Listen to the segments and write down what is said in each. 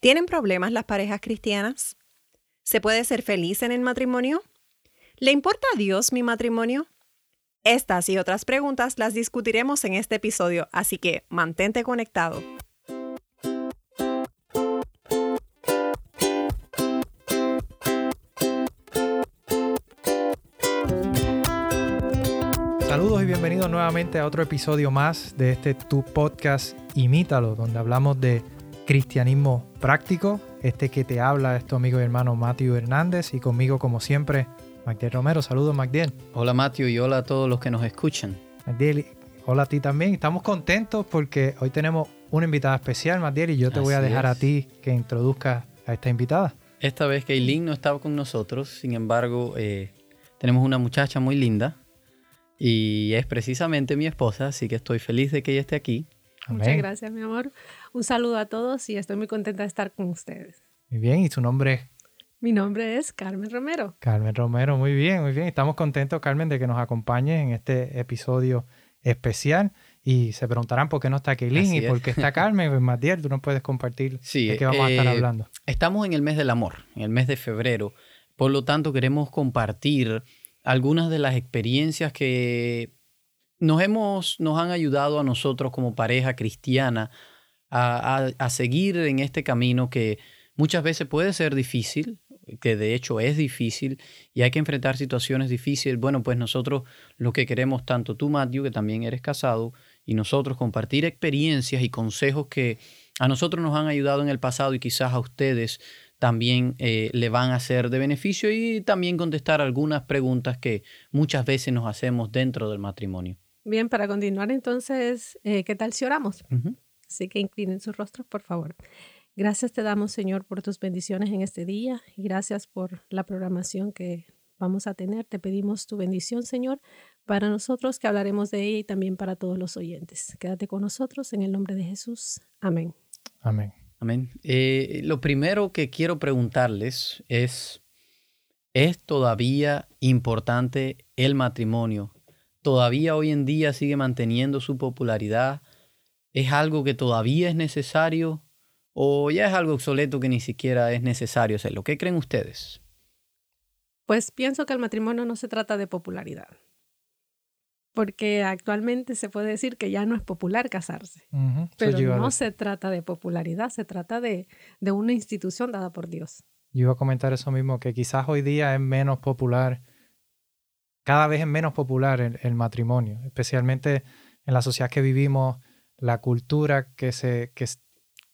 ¿Tienen problemas las parejas cristianas? ¿Se puede ser feliz en el matrimonio? ¿Le importa a Dios mi matrimonio? Estas y otras preguntas las discutiremos en este episodio, así que mantente conectado. Saludos y bienvenidos nuevamente a otro episodio más de este Tu Podcast Imítalo, donde hablamos de cristianismo práctico. Este que te habla es tu amigo y hermano Matthew Hernández y conmigo como siempre Magdiel Romero. Saludos Magdiel. Hola Matthew y hola a todos los que nos escuchan. Magdiel, hola a ti también. Estamos contentos porque hoy tenemos una invitada especial, Magdiel, y yo te voy a dejar a ti que introduzcas a esta invitada. Esta vez Kaylin no estaba con nosotros, sin embargo, eh, tenemos una muchacha muy linda y es precisamente mi esposa, así que estoy feliz de que ella esté aquí. Muchas gracias, mi amor. Un saludo a todos y estoy muy contenta de estar con ustedes. Muy bien, ¿y su nombre? Mi nombre es Carmen Romero. Carmen Romero, muy bien, muy bien. Estamos contentos, Carmen, de que nos acompañe en este episodio especial. Y se preguntarán por qué no está Kaylin y por qué está Carmen. Pues, Matiel, tú nos puedes compartir de qué vamos a estar eh, hablando. Estamos en el mes del amor, en el mes de febrero. Por lo tanto, queremos compartir algunas de las experiencias que nos, hemos, nos han ayudado a nosotros como pareja cristiana a, seguir en este camino que muchas veces puede ser difícil, que de hecho es difícil y hay que enfrentar situaciones difíciles. Bueno, pues nosotros lo que queremos, tanto tú, Matthew, que también eres casado, y nosotros compartir experiencias y consejos que a nosotros nos han ayudado en el pasado y quizás a ustedes también eh, le van a ser de beneficio y también contestar algunas preguntas que muchas veces nos hacemos dentro del matrimonio. Bien, para continuar entonces, eh, ¿qué tal si oramos? Así que inclinen sus rostros, por favor. Gracias te damos, Señor, por tus bendiciones en este día y gracias por la programación que vamos a tener. Te pedimos tu bendición, Señor, para nosotros que hablaremos de ella y también para todos los oyentes. Quédate con nosotros en el nombre de Jesús. Amén. Amén. Amén. Eh, lo primero que quiero preguntarles es, ¿es todavía importante el matrimonio todavía hoy en día sigue manteniendo su popularidad? ¿Es algo que todavía es necesario? ¿O ya es algo obsoleto que ni siquiera es necesario hacerlo? ¿Qué creen ustedes? Pues pienso que el matrimonio no se trata de popularidad. Porque actualmente se puede decir que ya no es popular casarse. Pero no se trata de popularidad, se trata de, de una institución dada por Dios. Yo iba a comentar eso mismo, que quizás hoy día es menos popular cada vez es menos popular el, matrimonio, especialmente en la sociedad que vivimos, la cultura que, se,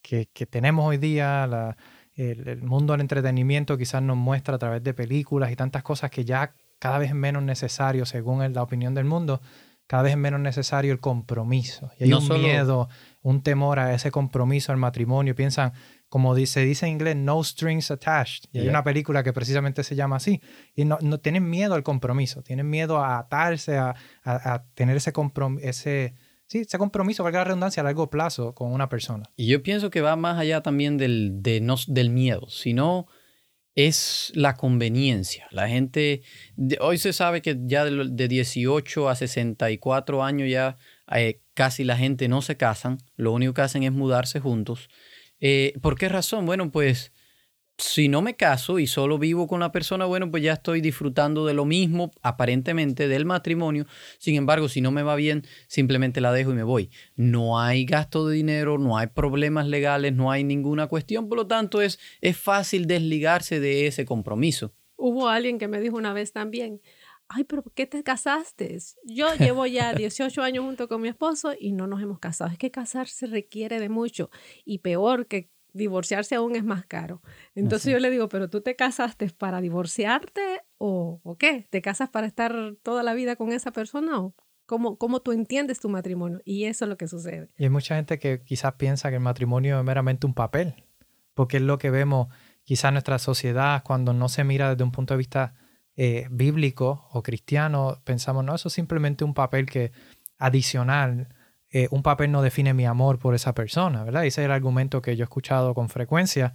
que, que, tenemos hoy día, el, mundo del entretenimiento quizás nos muestra a través de películas y tantas cosas que ya cada vez es menos necesario, según la opinión del mundo, cada vez es menos necesario el compromiso. Y hay un miedo, un temor a ese compromiso al matrimonio. Piensan, como dice, dice en inglés, no strings attached. Y hay una película que precisamente se llama así. Y no, no tienen miedo al compromiso, tienen miedo a atarse, a, a, tener ese compromiso, ese, sí, ese compromiso, valga la redundancia, a largo plazo con una persona. Y yo pienso que va más allá también del, de no, del miedo, sino es la conveniencia. La gente, hoy se sabe que ya de, de 18 a 64 años ya eh, casi la gente no se casan, lo único que hacen es mudarse juntos. Eh, ¿Por qué razón? Bueno, pues si no me caso y solo vivo con la persona, bueno, pues ya estoy disfrutando de lo mismo, aparentemente, del matrimonio. Sin embargo, si no me va bien, simplemente la dejo y me voy. No hay gasto de dinero, no hay problemas legales, no hay ninguna cuestión. Por lo tanto, es, es fácil desligarse de ese compromiso. Hubo alguien que me dijo una vez también, ay, pero ¿por qué te casaste? Yo llevo ya 18 años junto con mi esposo y no nos hemos casado. Es que casarse requiere de mucho y peor que divorciarse aún es más caro. Entonces yo le digo, pero tú te casaste para divorciarte o, o, qué? ¿Te casas para estar toda la vida con esa persona o cómo, cómo tú entiendes tu matrimonio? Y eso es lo que sucede. Y hay mucha gente que quizás piensa que el matrimonio es meramente un papel, porque es lo que vemos quizás en nuestra sociedad cuando no se mira desde un punto de vista eh, bíblico o cristiano, pensamos, no, eso es simplemente un papel que adicional, eh, un papel no define mi amor por esa persona, ¿verdad? Ese es el argumento que yo he escuchado con frecuencia,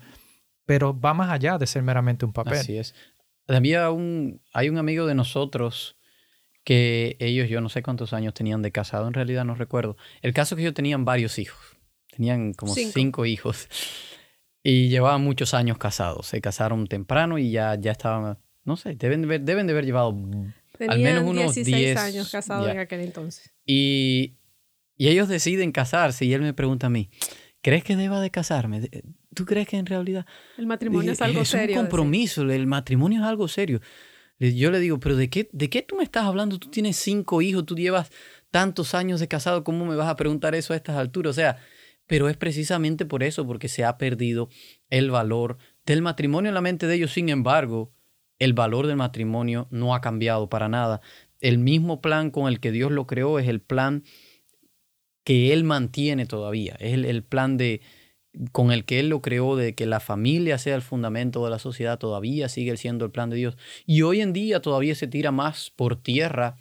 pero va más allá de ser meramente un papel. Así es. Había un, hay un amigo de nosotros que ellos, yo no sé cuántos años tenían de casado, en realidad no recuerdo. El caso es que ellos tenían varios hijos, tenían como cinco hijos. Y llevaban muchos años casados. Se casaron temprano y ya, ya estaban, no sé, deben de haber, deben de haber llevado al menos unos 16 10 años casados en aquel entonces. Y, y ellos deciden casarse y él me pregunta a mí, ¿crees que deba de casarme? ¿Tú crees que en realidad... El matrimonio es algo es serio. un decía. compromiso, el matrimonio es algo serio. Yo le digo, pero ¿de qué, ¿de qué tú me estás hablando? Tú tienes cinco hijos, tú llevas tantos años de casado, ¿cómo me vas a preguntar eso a estas alturas? O sea, pero es precisamente por eso, porque se ha perdido el valor del matrimonio en la mente de ellos. Sin embargo, el valor del matrimonio no ha cambiado para nada. El mismo plan con el que Dios lo creó es el plan que Él mantiene todavía. Es el, el plan de con el que Él lo creó de que la familia sea el fundamento de la sociedad todavía sigue siendo el plan de Dios. Y hoy en día todavía se tira más por tierra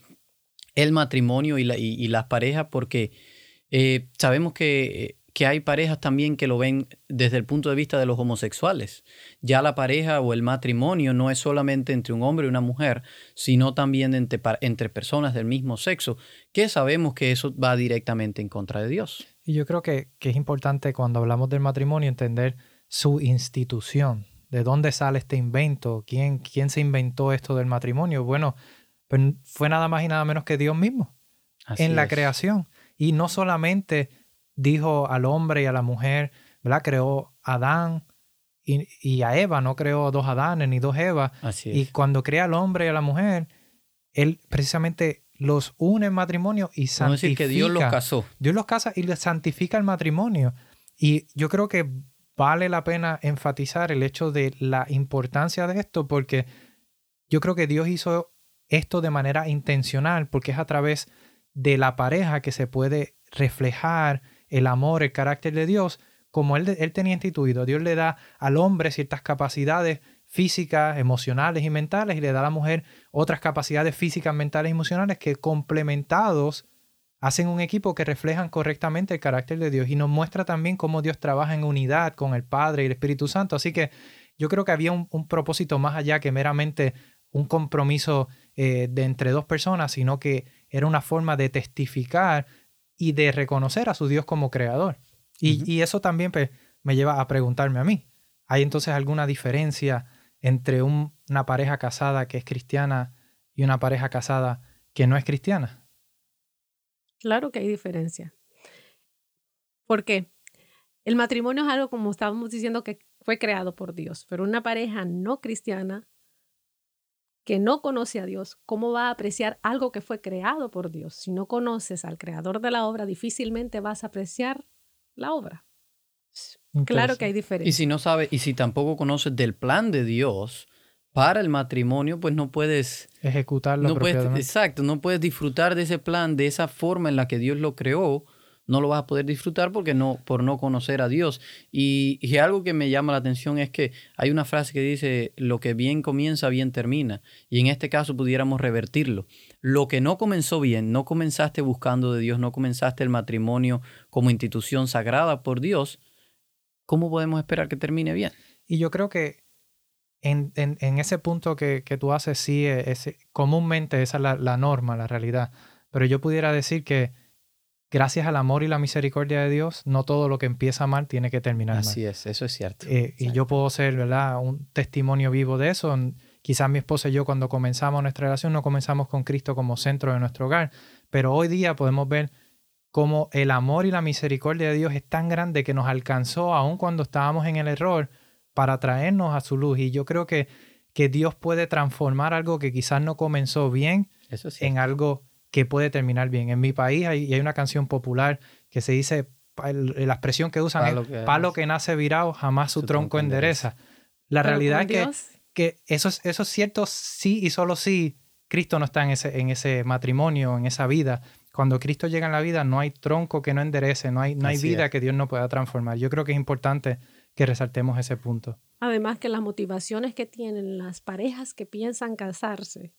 el matrimonio y, la- y- las parejas porque eh, sabemos que, que hay parejas también que lo ven desde el punto de vista de los homosexuales. Ya la pareja o el matrimonio no es solamente entre un hombre y una mujer, sino también entre, entre personas del mismo sexo, que sabemos que eso va directamente en contra de Dios. Y yo creo que, que es importante cuando hablamos del matrimonio entender su institución, de dónde sale este invento, quién, quién se inventó esto del matrimonio. Bueno, pues fue nada más y nada menos que Dios mismo Así en la es. creación. Y no solamente dijo al hombre y a la mujer, ¿verdad? Creó a Adán y, y a Eva, no creó dos Adanes ni dos Evas. Y cuando crea al hombre y a la mujer, él precisamente los une en matrimonio y Vamos a santifica. decir que Dios los casó. Dios los casa y les santifica el matrimonio. Y yo creo que vale la pena enfatizar el hecho de la importancia de esto porque yo creo que Dios hizo esto de manera intencional porque es a través de la pareja que se puede reflejar el amor, el carácter de Dios como él, él tenía instituido. Dios le da al hombre ciertas capacidades físicas, emocionales y mentales y le da a la mujer otras capacidades físicas, mentales y emocionales que complementados hacen un equipo que reflejan correctamente el carácter de Dios y nos muestra también cómo Dios trabaja en unidad con el Padre y el Espíritu Santo. Así que yo creo que había un, propósito más allá que meramente un compromiso eh, de entre dos personas, sino que era una forma de testificar y de reconocer a su Dios como creador. Y, y eso también pues, me lleva a preguntarme a mí, ¿hay entonces alguna diferencia entre un- una pareja casada que es cristiana y una pareja casada que no es cristiana? Claro que hay diferencia. ¿Por qué? El matrimonio es algo, como estábamos diciendo, que fue creado por Dios, pero una pareja no cristiana que no conoce a Dios, ¿cómo va a apreciar algo que fue creado por Dios? Si no conoces al creador de la obra, difícilmente vas a apreciar la obra. Claro que hay Y diferencia. si no sabes, y si tampoco conoces del plan de Dios para el matrimonio, pues no puedes, Ejecutarlo no puedes, exacto, no puedes disfrutar de ese plan de esa forma en la que Dios lo creó. No lo vas a poder disfrutar porque no, por no conocer a Dios. Y, y algo que me llama la atención es que hay una frase que dice, lo que bien comienza, bien termina. Y en este caso pudiéramos revertirlo. Lo que no comenzó bien, no comenzaste buscando de Dios, no comenzaste el matrimonio como institución sagrada por Dios, ¿cómo podemos esperar que termine bien? Y yo creo que en, en- ese punto que, que tú haces, sí, es, comúnmente esa es la, la norma, la realidad. Pero yo pudiera decir que gracias al amor y la misericordia de Dios, no todo lo que empieza mal tiene que terminar mal. Así es, eso es cierto. Eh, y yo puedo ser, ¿verdad?, un testimonio vivo de eso. Quizás mi esposa y yo cuando comenzamos nuestra relación no comenzamos con Cristo como centro de nuestro hogar, pero hoy día podemos ver cómo el amor y la misericordia de Dios es tan grande que nos alcanzó aun cuando estábamos en el error para traernos a su luz. Y yo creo que, que Dios puede transformar algo que quizás no comenzó bien Eso en algo que puede terminar bien. En mi país hay, y hay una canción popular que se dice, el- la expresión que usan Palo es, que- palo que nace virado, jamás su, Su tronco, tronco endereza. La Pero realidad es que, Dios, que eso, es, eso es cierto sí y solo si Cristo no está en ese, en ese matrimonio, en esa vida. Cuando Cristo llega en la vida no hay tronco que no enderece, no hay, no hay Así vida es. que Dios no pueda transformar. Yo creo que es importante que resaltemos ese punto. Además que las motivaciones que tienen las parejas que piensan casarse,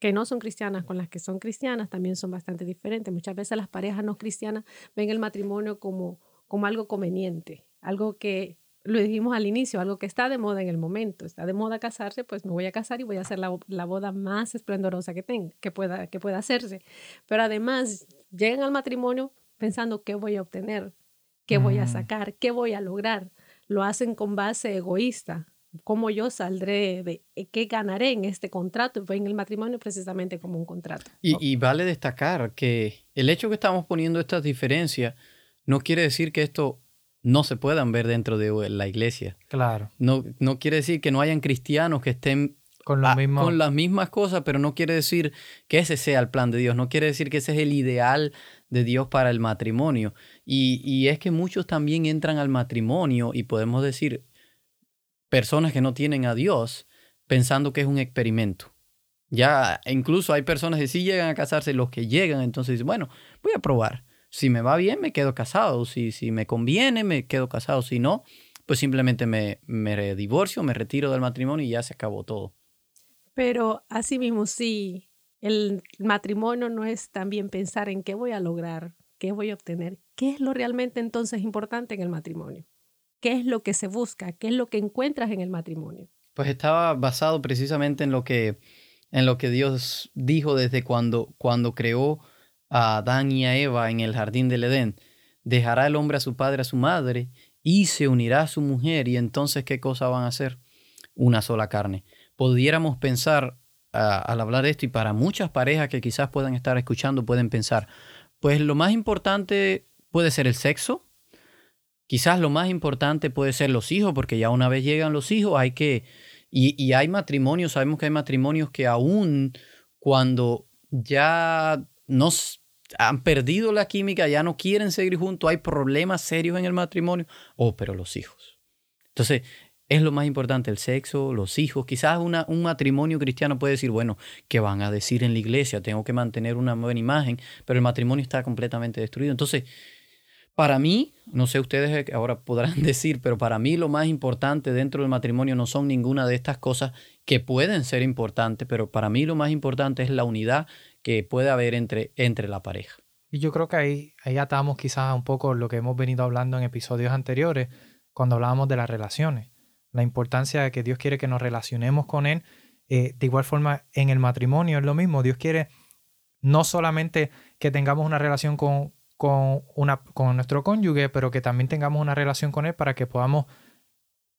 que no son cristianas con las que son cristianas, también son bastante diferentes. Muchas veces las parejas no cristianas ven el matrimonio como, como algo conveniente, algo que, lo dijimos al inicio, algo que está de moda en el momento. Está de moda casarse, pues me voy a casar y voy a hacer la, la boda más esplendorosa que tenga, que pueda, que pueda hacerse. Pero además llegan al matrimonio pensando qué voy a obtener, qué voy a Mm. sacar, qué voy a lograr. lo hacen con base egoísta. ¿Cómo yo saldré de eh, qué ganaré en este contrato? Ven el matrimonio precisamente como un contrato. Y, y vale destacar que el hecho que estamos poniendo estas diferencias no quiere decir que esto no se puedan ver dentro de la iglesia. Claro. No, no quiere decir que no hayan cristianos que estén Con, lo a- mismo, con las mismas cosas, pero no quiere decir que ese sea el plan de Dios, no quiere decir que ese es el ideal de Dios para el matrimonio. Y, y es que muchos también entran al matrimonio y podemos decir personas que no tienen a Dios pensando que es un experimento. Ya incluso hay personas que sí llegan a casarse, los que llegan, entonces dicen, bueno, voy a probar. Si me va bien, me quedo casado. Si, si me conviene, me quedo casado. Si no, pues simplemente me, me divorcio, me retiro del matrimonio y ya se acabó todo. Pero asimismo, sí, el matrimonio no es también pensar en qué voy a lograr, qué voy a obtener, qué es lo realmente entonces importante en el matrimonio, qué es lo que se busca, qué es lo que encuentras en el matrimonio. Pues estaba basado precisamente en lo que, en lo que Dios dijo desde cuando, cuando creó a Adán y a Eva en el jardín del Edén. Dejará el hombre a su padre, a su madre, y se unirá a su mujer, y entonces ¿qué cosa van a hacer? Una sola carne. Pudiéramos pensar al hablar de esto, y para muchas parejas que quizás puedan estar escuchando, pueden pensar, pues lo más importante puede ser el sexo, Quizás lo más importante puede ser los hijos, porque ya una vez llegan los hijos hay que... Y, y hay matrimonios, sabemos que hay matrimonios que aún cuando ya nos han perdido la química, ya no quieren seguir juntos, hay problemas serios en el matrimonio. Oh, pero los hijos. Entonces, es lo más importante, el sexo, los hijos. Quizás una, un matrimonio cristiano puede decir, bueno, ¿qué van a decir en la iglesia? Tengo que mantener una buena imagen, pero el matrimonio está completamente destruido. Entonces, para mí, no sé ustedes ahora podrán decir, pero para mí lo más importante dentro del matrimonio no son ninguna de estas cosas que pueden ser importantes, pero para mí lo más importante es la unidad que puede haber entre, entre la pareja. Y yo creo que ahí, ahí atamos quizás un poco lo que hemos venido hablando en episodios anteriores, cuando hablábamos de las relaciones. La importancia de que Dios quiere que nos relacionemos con Él. Eh, de igual forma, en el matrimonio es lo mismo. Dios quiere no solamente que tengamos una relación con, con, una, con nuestro cónyuge, pero que también tengamos una relación con Él para que podamos,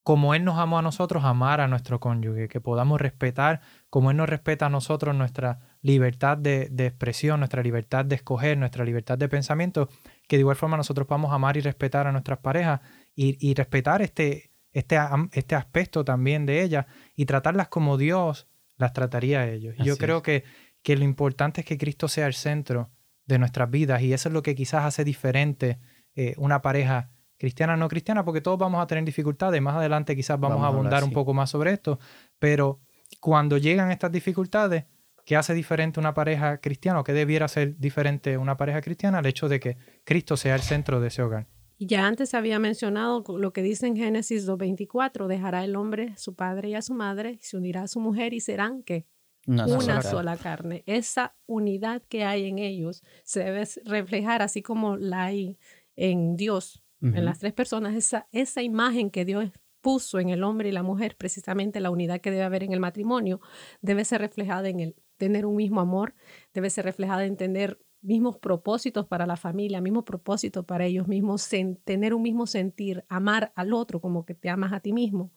como Él nos amó a nosotros, amar a nuestro cónyuge, que podamos respetar, como Él nos respeta a nosotros, nuestra libertad de, de expresión, nuestra libertad de escoger, nuestra libertad de pensamiento, que de igual forma nosotros podamos amar y respetar a nuestras parejas y, y respetar este, este, este aspecto también de ellas y tratarlas como Dios las trataría a ellos. Yo creo es. que, que lo importante es que Cristo sea el centro de nuestras vidas y eso es lo que quizás hace diferente eh, una pareja cristiana no cristiana, porque todos vamos a tener dificultades. Más adelante quizás vamos, Vamos a a hablar, abundar un poco más sobre esto, pero cuando llegan estas dificultades, ¿qué hace diferente una pareja cristiana o qué debiera ser diferente una pareja cristiana? El hecho de que Cristo sea el centro de ese hogar. Y ya antes había mencionado lo que dice en Génesis 2.24, dejará el hombre a su padre y a su madre, y se unirá a su mujer y serán que Una, una sola sola, carne. carne. Esa unidad que hay en ellos se debe reflejar así como la hay en Dios, en las tres personas, esa, esa imagen que Dios puso en el hombre y la mujer, precisamente la unidad que debe haber en el matrimonio, debe ser reflejada en el tener un mismo amor, debe ser reflejada en tener mismos propósitos para la familia, mismos propósitos para ellos mismos, sen- tener un mismo sentir, amar al otro como que te amas a ti mismo.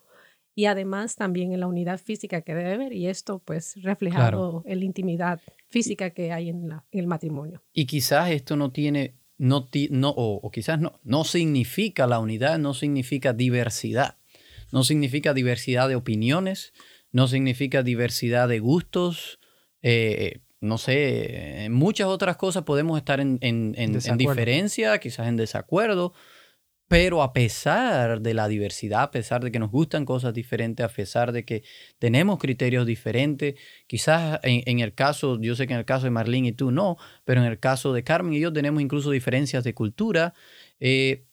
Y además también en la unidad física que debe haber, y esto pues reflejado en la intimidad física que hay en, la- en el matrimonio. Y quizás esto no tiene, no, ti- no o, o quizás no, no significa la unidad, no significa diversidad, no significa diversidad de opiniones, no significa diversidad de gustos, eh, no sé, en muchas otras cosas podemos estar en, en- en- diferencia, quizás en desacuerdo, pero a pesar de la diversidad, a pesar de que nos gustan cosas diferentes, a pesar de que tenemos criterios diferentes, quizás en, el caso, yo sé que en el caso de Marlene y tú no, pero en el caso de Carmen y yo tenemos incluso diferencias de cultura, eh,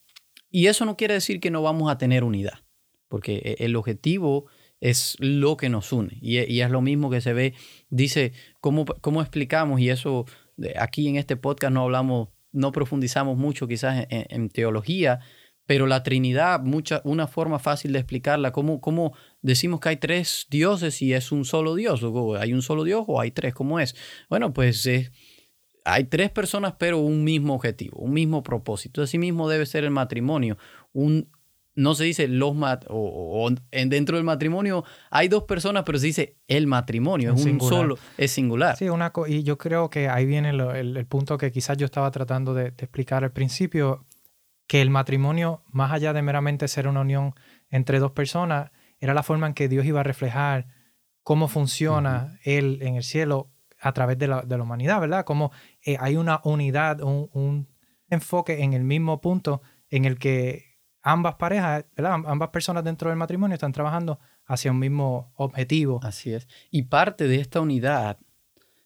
y eso no quiere decir que no vamos a tener unidad, porque eh, el objetivo es lo que nos une, y, es lo mismo que se ve, dice, ¿cómo, cómo explicamos? Y eso de- aquí en este podcast no hablamos, no profundizamos mucho quizás en, en teología, pero la Trinidad, mucha, una forma fácil de explicarla, ¿cómo, ¿cómo decimos que hay tres dioses y es un solo Dios? ¿O ¿Hay un solo Dios o hay tres? ¿Cómo es? Bueno, pues eh, hay tres personas, pero un mismo objetivo, un mismo propósito. Así mismo debe ser el matrimonio, un, no se dice los mat o, en, dentro del matrimonio hay dos personas, pero se dice el matrimonio, es, un solo, es singular. Sí, una y yo creo que ahí viene el, punto que quizás yo estaba tratando de, explicar al principio, que el matrimonio, más allá de meramente ser una unión entre dos personas, era la forma en que Dios iba a reflejar cómo funciona Él en el cielo a través de la, humanidad, ¿verdad? Cómo eh, hay una unidad, un, un enfoque en el mismo punto en el que ambas parejas, ambas personas dentro del matrimonio están trabajando hacia un mismo objetivo. Así es. Y parte de esta unidad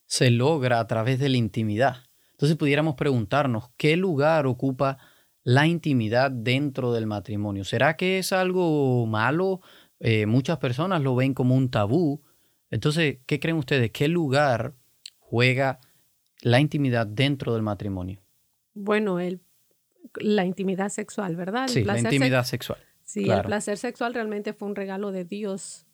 se logra a través de la intimidad. Entonces pudiéramos preguntarnos, ¿qué lugar ocupa la intimidad dentro del matrimonio? ¿Será que es algo malo? Eh, muchas personas lo ven como un tabú. Entonces, ¿qué creen ustedes? ¿Qué lugar juega la intimidad dentro del matrimonio? Bueno, el la intimidad sexual, ¿verdad? sí, la intimidad sexual. Sí, el placer sexual realmente fue un regalo de Dios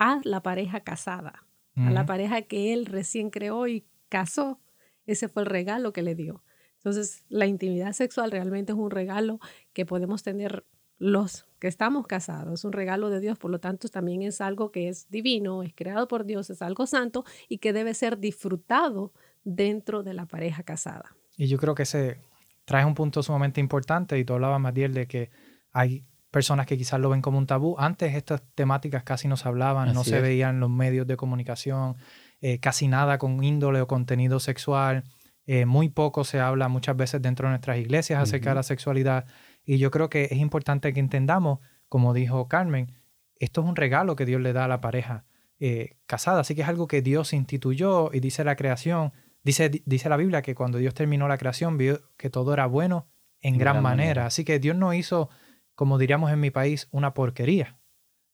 a la pareja casada, a la pareja que él recién creó y casó. Ese fue el regalo que le dio. Entonces, la intimidad sexual realmente es un regalo que podemos tener los que estamos casados. Es un regalo de Dios, por lo tanto, también es algo que es divino, es creado por Dios, es algo santo y que debe ser disfrutado dentro de la pareja casada. Y yo creo que ese traes un punto sumamente importante y tú hablabas, Matiel, de que hay personas que quizás lo ven como un tabú. Antes estas temáticas casi no se hablaban, no se veían en los medios de comunicación, eh, casi nada con índole o contenido sexual. Eh, muy poco se habla muchas veces dentro de nuestras iglesias acerca de la sexualidad. Y yo creo que es importante que entendamos, como dijo Carmen, esto es un regalo que Dios le da a la pareja eh, casada. Así que es algo que Dios instituyó y dice la creación Dice, dice la Biblia que cuando Dios terminó la creación vio que todo era bueno en, gran, manera. Así que Dios no hizo, como diríamos en mi país, una porquería.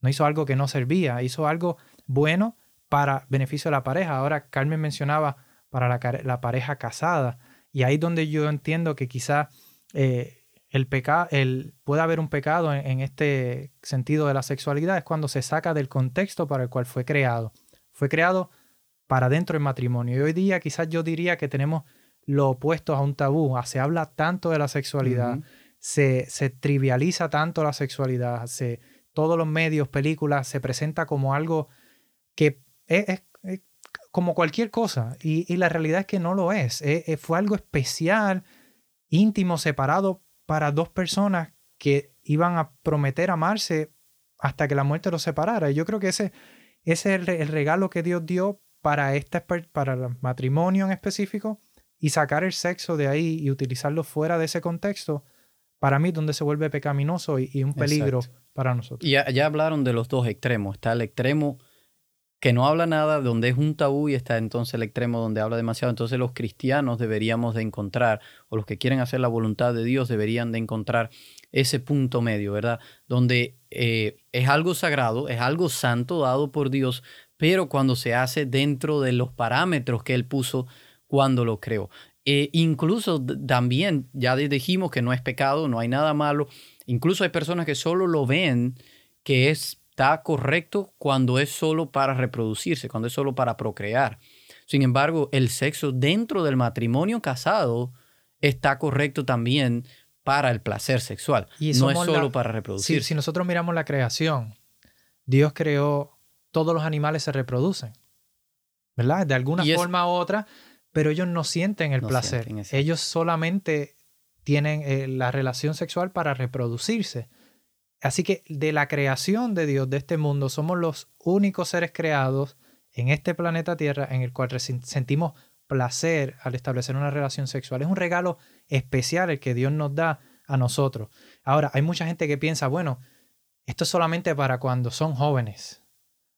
No hizo algo que no servía, hizo algo bueno para beneficio de la pareja. Ahora Carmen mencionaba para la, pareja casada. Y ahí es donde yo entiendo que quizá eh, el pecado, el, puede haber un pecado en, este sentido de la sexualidad, es cuando se saca del contexto para el cual fue creado. Fue creado para dentro del matrimonio. Y hoy día quizás yo diría que tenemos lo opuesto a un tabú. Ah, se habla tanto de la sexualidad, se, trivializa tanto la sexualidad, se, todos los medios, películas, se presenta como algo que es, como cualquier cosa. Y, la realidad es que no lo es. fue algo especial, íntimo, separado para dos personas que iban a prometer amarse hasta que la muerte los separara. Y yo creo que ese, ese es el regalo que Dios dio para, este, para el matrimonio en específico y sacar el sexo de ahí y utilizarlo fuera de ese contexto, para mí donde se vuelve pecaminoso y, un peligro para nosotros. Y ya, hablaron de los dos extremos. Está el extremo que no habla nada, donde es un tabú, y está entonces el extremo donde habla demasiado. Entonces los cristianos deberíamos de encontrar, o los que quieren hacer la voluntad de Dios deberían de encontrar ese punto medio, ¿verdad? Donde eh, es algo sagrado, es algo santo dado por Dios, pero cuando se hace dentro de los parámetros que él puso cuando lo creó. E incluso también, ya dijimos que no es pecado, no hay nada malo. Incluso hay personas que solo lo ven que está correcto cuando es solo para reproducirse, cuando es solo para procrear. Sin embargo, el sexo dentro del matrimonio casado está correcto también para el placer sexual. Y no es solo para reproducirse. si nosotros miramos la creación, Dios creó todos los animales se reproducen, ¿verdad? De alguna forma u otra, pero ellos no sienten el placer. ellos solamente tienen eh, la relación sexual para reproducirse. Así que de la creación de Dios, de este mundo, somos los únicos seres creados en este planeta Tierra en el cual sentimos placer al establecer una relación sexual. Es un regalo especial el que Dios nos da a nosotros. Ahora, hay mucha gente que piensa, bueno, esto es solamente para cuando son jóvenes.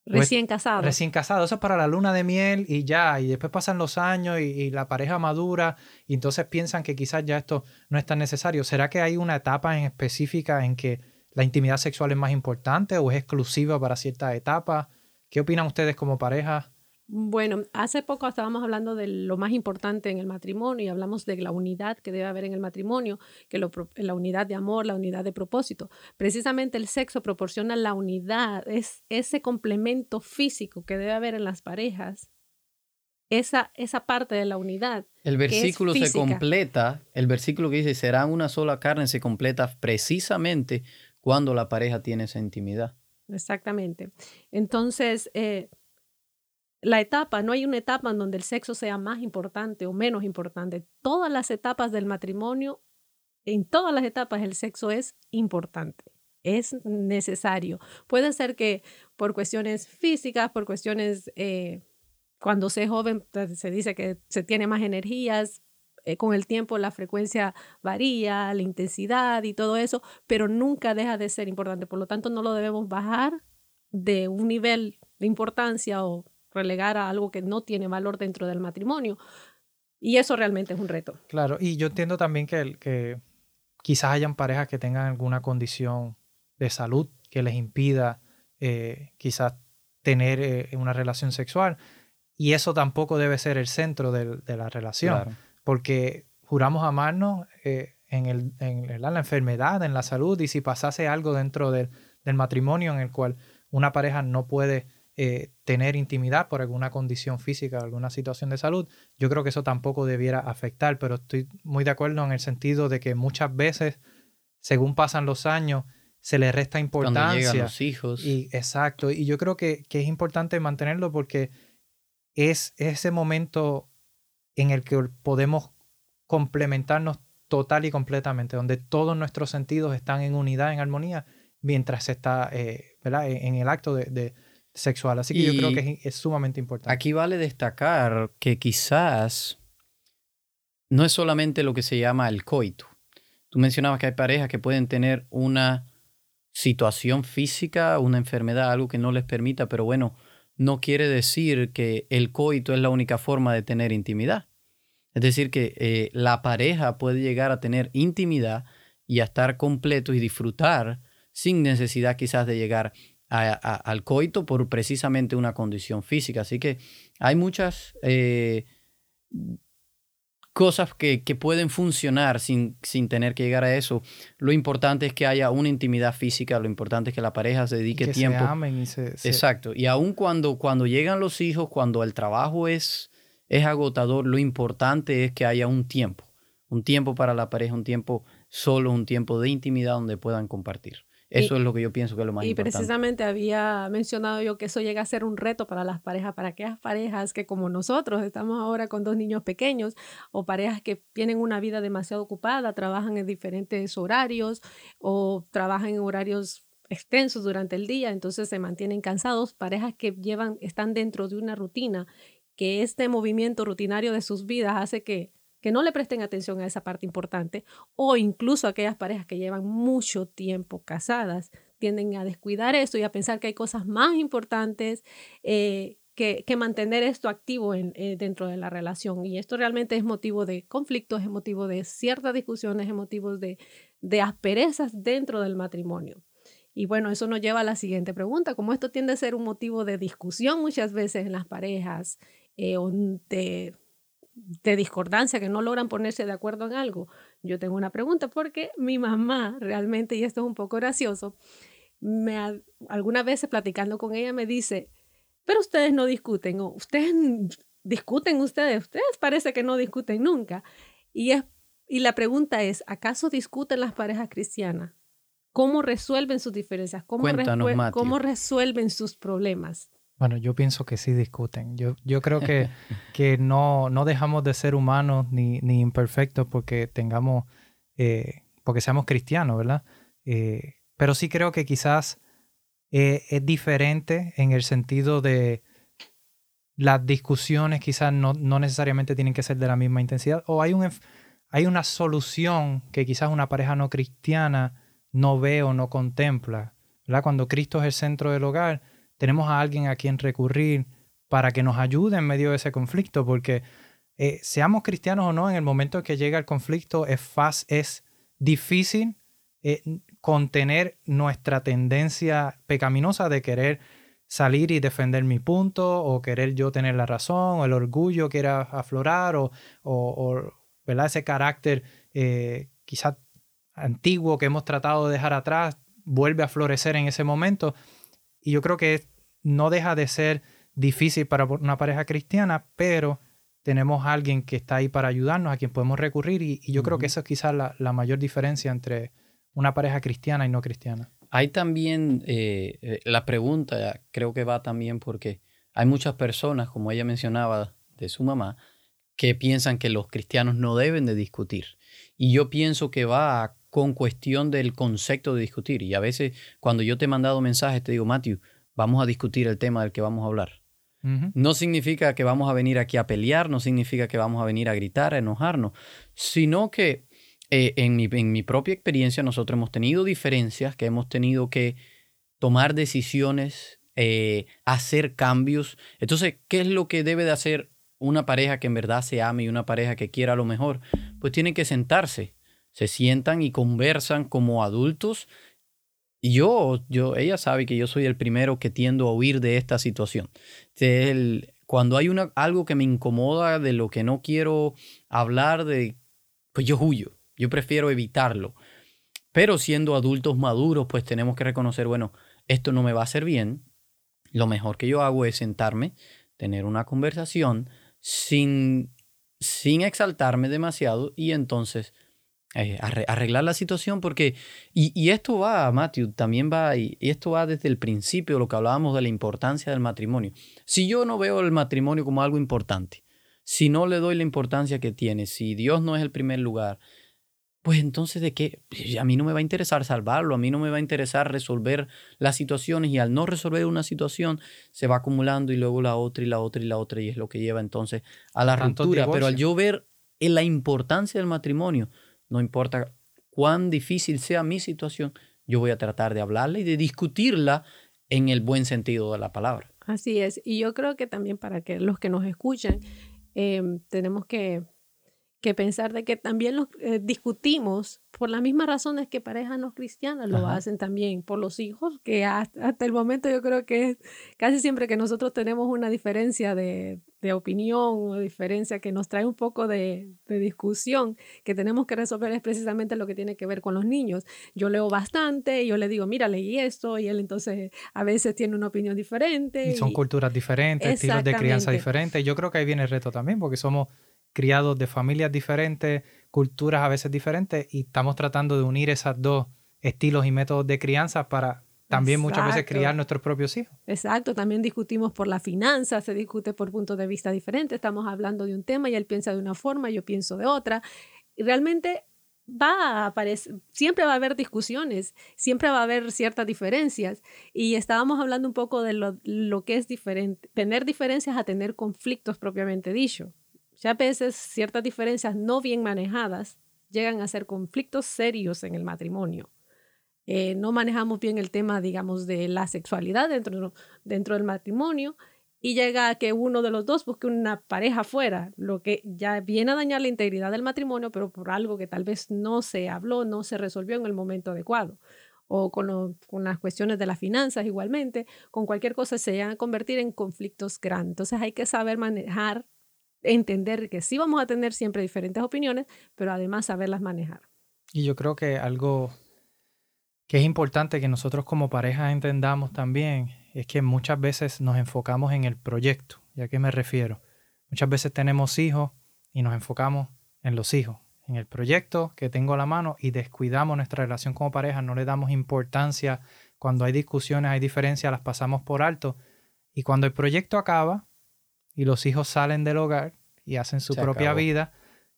Recién casado. Recién casado. Eso es para la luna de miel y ya. Y después pasan los años y, la pareja madura y entonces piensan que quizás ya esto no es tan necesario. ¿Será que hay una etapa en específica en que la intimidad sexual es más importante o es exclusiva para cierta etapa? ¿Qué opinan ustedes como pareja? Bueno, hace poco estábamos hablando de lo más importante en el matrimonio y hablamos de la unidad que debe haber en el matrimonio, que la unidad de amor, la unidad de propósito. Precisamente el sexo proporciona la unidad, es ese complemento físico que debe haber en las parejas, esa, esa parte de la unidad. El versículo se completa, el versículo que dice, serán una sola carne, se completa precisamente cuando la pareja tiene esa intimidad. Exactamente. Entonces, eh, la etapa, no hay una etapa en donde el sexo sea más importante o menos importante. Todas las etapas del matrimonio, en todas las etapas el sexo es importante, es necesario. Puede ser que por cuestiones físicas, por cuestiones, eh, cuando se es joven, pues, se dice que se tiene más energías, eh, con el tiempo la frecuencia varía, la intensidad y todo eso, pero nunca deja de ser importante. Por lo tanto, no lo debemos bajar de un nivel de importancia o relegar a algo que no tiene valor dentro del matrimonio. Y eso realmente es un reto. Claro, y yo entiendo también que, que quizás hayan parejas que tengan alguna condición de salud que les impida eh, quizás tener eh, una relación sexual. Y eso tampoco debe ser el centro de, la relación, porque juramos amarnos eh, en, el, en la enfermedad, en la salud, y si pasase algo dentro del matrimonio en el cual una pareja no puede eh, tener intimidad por alguna condición física, alguna situación de salud, yo creo que eso tampoco debiera afectar, pero estoy muy de acuerdo en el sentido de que muchas veces, según pasan los años, se le resta importancia. Cuando llegan los hijos. Y, exacto, y yo creo que, es importante mantenerlo porque es, ese momento en el que podemos complementarnos total y completamente, donde todos nuestros sentidos están en unidad, en armonía, mientras se está eh, En, el acto de sexual. Así que yo creo que es, sumamente importante. Aquí vale destacar que quizás no es solamente lo que se llama el coito. Tú mencionabas que hay parejas que pueden tener una situación física, una enfermedad, algo que no les permita, pero bueno, no quiere decir que el coito es la única forma de tener intimidad. Es decir, que eh, la pareja puede llegar a tener intimidad y a estar completo y disfrutar sin necesidad quizás de llegar al coito por precisamente una condición física. Así que hay muchas eh, cosas que, pueden funcionar sin, sin, tener que llegar a eso. Lo importante es que haya una intimidad física, lo importante es que la pareja se dedique tiempo. Se amen y se, Exacto. Y aun cuando, cuando llegan los hijos, cuando el trabajo es, es agotador, lo importante es que haya un tiempo. Un tiempo para la pareja, un tiempo solo, un tiempo de intimidad donde puedan compartir. Eso es lo que yo pienso que es lo más importante. Y precisamente había mencionado yo que eso llega a ser un reto para las parejas, para aquellas parejas que como nosotros estamos ahora con dos niños pequeños o parejas que tienen una vida demasiado ocupada, trabajan en diferentes horarios o trabajan en horarios extensos durante el día, entonces se mantienen cansados, parejas que llevan están dentro de una rutina, que este movimiento rutinario de sus vidas hace que que no le presten atención a esa parte importante o incluso aquellas parejas que llevan mucho tiempo casadas tienden a descuidar eso y a pensar que hay cosas más importantes eh, que, mantener esto activo en, eh, dentro de la relación. Y esto realmente es motivo de conflictos, es motivo de ciertas discusiones, es motivo de, de asperezas dentro del matrimonio. Y bueno, eso nos lleva a la siguiente pregunta, como esto tiende a ser un motivo de discusión muchas veces en las parejas, eh, de de discordancia, que no logran ponerse de acuerdo en algo. Yo tengo una pregunta porque mi mamá realmente, y esto es un poco gracioso, me, algunas veces platicando con ella me dice, pero ustedes no discuten, o ustedes discuten ustedes, ustedes parece que no discuten nunca. Y, es, y la pregunta es, ¿acaso discuten las parejas cristianas? ¿Cómo resuelven sus diferencias? ¿Cómo, ¿cómo resuelven sus problemas? Bueno, yo pienso que sí discuten. Yo, yo creo que, que no, no dejamos de ser humanos ni, ni imperfectos porque tengamos, eh, porque seamos cristianos, ¿verdad? Eh, pero sí creo que quizás eh, es diferente en el sentido de las discusiones quizás no, no, necesariamente tienen que ser de la misma intensidad o hay, un, hay una solución que quizás una pareja no cristiana no ve o no contempla, ¿verdad? Cuando Cristo es el centro del hogar tenemos a alguien a quien recurrir para que nos ayude en medio de ese conflicto, porque eh, seamos cristianos o no, en el momento que llega el conflicto es, es difícil eh, contener nuestra tendencia pecaminosa de querer salir y defender mi punto o querer yo tener la razón o el orgullo quiera aflorar o, o, ese carácter eh, quizás antiguo que hemos tratado de dejar atrás vuelve a florecer en ese momento y yo creo que no deja de ser difícil para una pareja cristiana, pero tenemos a alguien que está ahí para ayudarnos, a quien podemos recurrir, y, yo creo que eso es quizás la, mayor diferencia entre una pareja cristiana y no cristiana. Hay también, eh, eh, la pregunta creo que va también porque hay muchas personas, como ella mencionaba de su mamá, que piensan que los cristianos no deben de discutir. Y yo pienso que va con cuestión del concepto de discutir. Y a veces cuando yo te he mandado mensajes, te digo, Matthew, vamos a discutir el tema del que vamos a hablar. No significa que vamos a venir aquí a pelear, no significa que vamos a venir a gritar, a enojarnos, sino que eh, en, mi, en mi propia experiencia nosotros hemos tenido diferencias, que hemos tenido que tomar decisiones, eh, hacer cambios. Entonces, ¿qué es lo que debe de hacer una pareja que en verdad se ame y una pareja que quiera lo mejor? Pues tienen que sentarse, se sientan y conversan como adultos y yo, yo, ella sabe que yo soy el primero que tiendo a huir de esta situación. El, cuando hay una, algo que me incomoda, de lo que no quiero hablar, de, pues yo huyo. Yo prefiero evitarlo. Pero siendo adultos maduros, pues tenemos que reconocer, bueno, esto no me va a hacer bien. Lo mejor que yo hago es sentarme, tener una conversación sin, sin exaltarme demasiado y entonces eh, arreglar la situación porque, y, esto va, Matthew, también va, y, esto va desde el principio, lo que hablábamos de la importancia del matrimonio. Si yo no veo el matrimonio como algo importante, si no le doy la importancia que tiene, si Dios no es el primer lugar, pues entonces de qué, a mí no me va a interesar salvarlo, a mí no me va a interesar resolver las situaciones y al no resolver una situación se va acumulando y luego la otra y la otra y la otra y es lo que lleva entonces a la ruptura. Pero al yo ver la importancia del matrimonio, no importa cuán difícil sea mi situación, yo voy a tratar de hablarla y de discutirla en el buen sentido de la palabra. Así es. Y yo creo que también para que los que nos escuchan, em, tenemos que, pensar de que también los, eh, discutimos por las mismas razones que parejas no cristianas lo hacen también, por los hijos, que hasta, hasta, el momento yo creo que casi siempre que nosotros tenemos una diferencia de, de opinión o diferencia que nos trae un poco de, discusión que tenemos que resolver es precisamente lo que tiene que ver con los niños. Yo leo bastante, y yo le digo, mira, leí esto, y él entonces a veces tiene una opinión diferente. Y son culturas diferentes, estilos de crianza diferentes. Yo creo que ahí viene el reto también, porque somos criados de familias diferentes, culturas a veces diferentes, y estamos tratando de unir esas dos estilos y métodos de crianza para también muchas veces criar nuestros propios hijos. Exacto, también discutimos por la finanza, se discute por puntos de vista diferentes, estamos hablando de un tema y él piensa de una forma, yo pienso de otra. Y realmente va a aparecer, siempre va a haber discusiones, siempre va a haber ciertas diferencias. Y estábamos hablando un poco de lo, lo que es diferente, tener diferencias a tener conflictos propiamente dicho. Ya a veces ciertas diferencias no bien manejadas llegan a ser conflictos serios en el matrimonio. Eh, no manejamos bien el tema, digamos, de la sexualidad dentro, dentro del matrimonio y llega a que uno de los dos busque una pareja fuera, lo que ya viene a dañar la integridad del matrimonio, pero por algo que tal vez no se habló, no se resolvió en el momento adecuado. O con, con las cuestiones de las finanzas igualmente, con cualquier cosa se van a convertir en conflictos grandes. Entonces hay que saber manejar, entender que sí vamos a tener siempre diferentes opiniones, pero además saberlas manejar. Y yo creo que algo que es importante que nosotros como pareja entendamos también es que muchas veces nos enfocamos en el proyecto. ¿Y a qué me refiero? Muchas veces tenemos hijos y nos enfocamos en los hijos, en el proyecto que tengo a la mano y descuidamos nuestra relación como pareja, no le damos importancia. Cuando hay discusiones, hay diferencias, las pasamos por alto. Y cuando el proyecto acaba y los hijos salen del hogar y hacen su propia vida,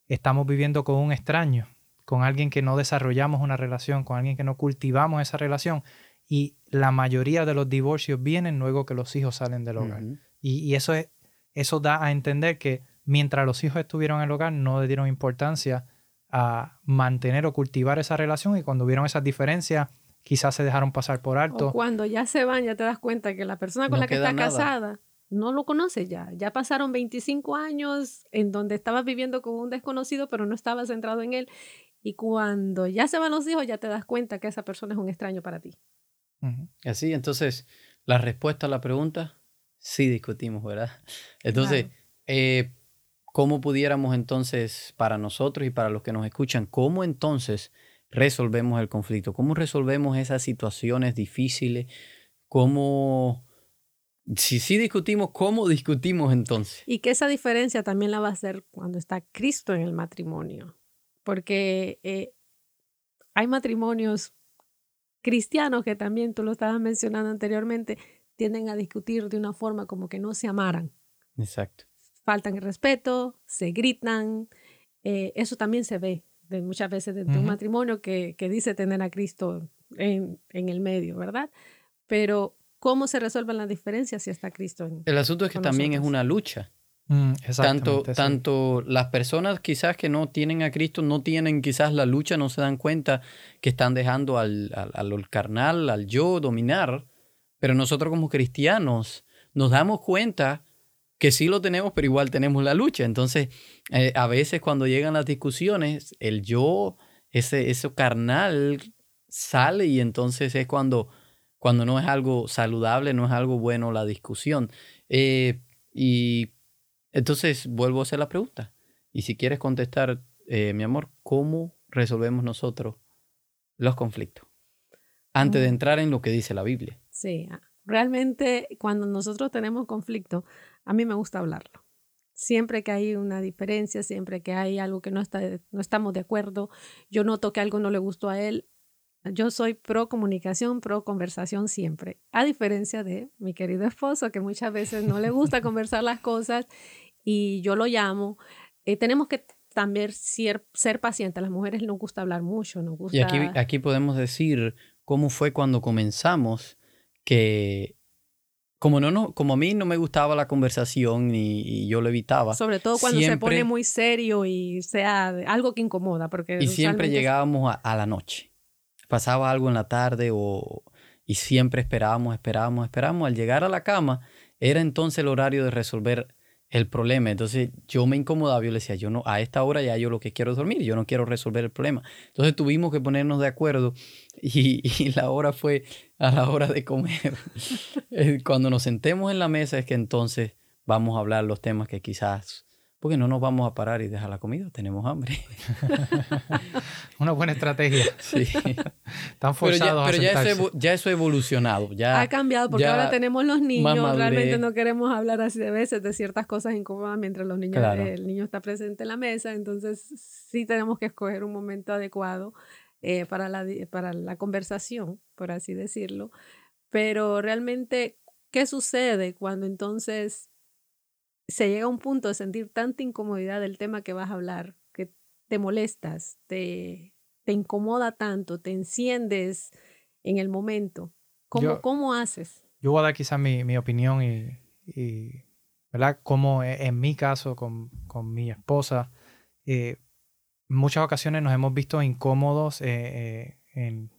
estamos viviendo con un extraño con alguien que no desarrollamos una relación, con alguien que no cultivamos esa relación. Y la mayoría de los divorcios vienen luego que los hijos salen del hogar. y, eso, es, eso da a entender que mientras los hijos estuvieron en el hogar no le dieron importancia a mantener o cultivar esa relación y cuando vieron esas diferencias quizás se dejaron pasar por alto. cuando ya se van ya te das cuenta que la persona con la que está casada no lo conoce ya. Ya pasaron 25 años en donde estabas viviendo con un desconocido pero no estabas centrado en él y cuando ya se van los hijos, ya te das cuenta que esa persona es un extraño para ti. Así, entonces, la respuesta a la pregunta, sí discutimos, ¿verdad? Entonces, eh, ¿cómo pudiéramos entonces, para nosotros y para los que nos escuchan, cómo entonces resolvemos el conflicto? ¿Cómo resolvemos esas situaciones difíciles? ¿Cómo... Si sí discutimos, ¿cómo discutimos entonces? Y que esa diferencia también la va a hacer cuando está Cristo en el matrimonio porque eh, hay matrimonios cristianos que también tú lo estabas mencionando anteriormente, tienden a discutir de una forma como que no se amaran. Exacto. Faltan el respeto, se gritan. eh, eso también se ve de muchas veces de, un matrimonio que, que dice tener a Cristo en, en el medio, ¿verdad? Pero, ¿cómo se resuelven las diferencias si está Cristo en El asunto es que también es una lucha. Mm, Tanto, sí. tanto las personas quizás que no tienen a Cristo, no tienen quizás la lucha, no se dan cuenta que están dejando al, al, al carnal, al yo dominar, pero nosotros como cristianos nos damos cuenta que sí lo tenemos, pero igual tenemos la lucha. Entonces, eh, a veces cuando llegan las discusiones, el yo, ese, ese carnal sale y entonces es cuando, cuando no es algo saludable, no es algo bueno la discusión. Eh, y entonces vuelvo a hacer la pregunta. Y si quieres contestar, eh, mi amor, ¿cómo resolvemos nosotros los conflictos? Antes de Mm. entrar en lo que dice la Biblia. Sí, ah, realmente cuando nosotros tenemos conflicto, a mí me gusta hablarlo. Siempre que hay una diferencia, siempre que hay algo que no, está, no estamos de acuerdo, yo noto que algo no le gustó a él, yo soy pro comunicación, pro conversación siempre. A diferencia de mi querido esposo, que muchas veces no le gusta conversar las cosas y yo lo llamo. Eh, tenemos que también ser, ser pacientes. A las mujeres nos gusta hablar mucho, nos gusta... Y aquí, aquí podemos decir cómo fue cuando comenzamos que como, no, no, como a mí no me gustaba la conversación y, y yo lo evitaba, Sobre todo cuando se siempre- pone muy serio y sea algo que incomoda. Porque y siempre llegábamos a, a la noche. Pasaba algo en la tarde o, y siempre esperábamos, esperábamos, esperábamos. Al llegar a la cama era entonces el horario de resolver el problema. Entonces yo me incomodaba, yo le decía, yo no, a esta hora ya yo lo que quiero es dormir, yo no quiero resolver el problema. Entonces tuvimos que ponernos de acuerdo y, y la hora fue a la hora de comer. Eh, Cuando nos sentemos en la mesa es que entonces vamos a hablar los temas que quizás, porque no nos vamos a parar y dejar la comida, tenemos hambre. Una buena estrategia. Sí. Están Pero, ya, forzados pero a ya, eso, evo- ya eso ha evolucionado. Ya, Ha cambiado porque ya ahora tenemos los niños. Realmente no queremos hablar así de veces de ciertas cosas incómodas mientras los niños, Claro. el niño está presente en la mesa. Entonces sí tenemos que escoger un momento adecuado eh, para, la, para la conversación, por así decirlo. Pero realmente, ¿qué sucede cuando entonces se llega a un punto de sentir tanta incomodidad del tema que vas a hablar, que te molestas, te, te incomoda tanto, te enciendes en el momento? ¿Cómo, Yo- cómo haces? Yo voy a dar quizás mi, mi opinión y, y, ¿verdad? Como e- en mi caso con, con mi esposa, eh, muchas ocasiones nos hemos visto incómodos eh, eh, en,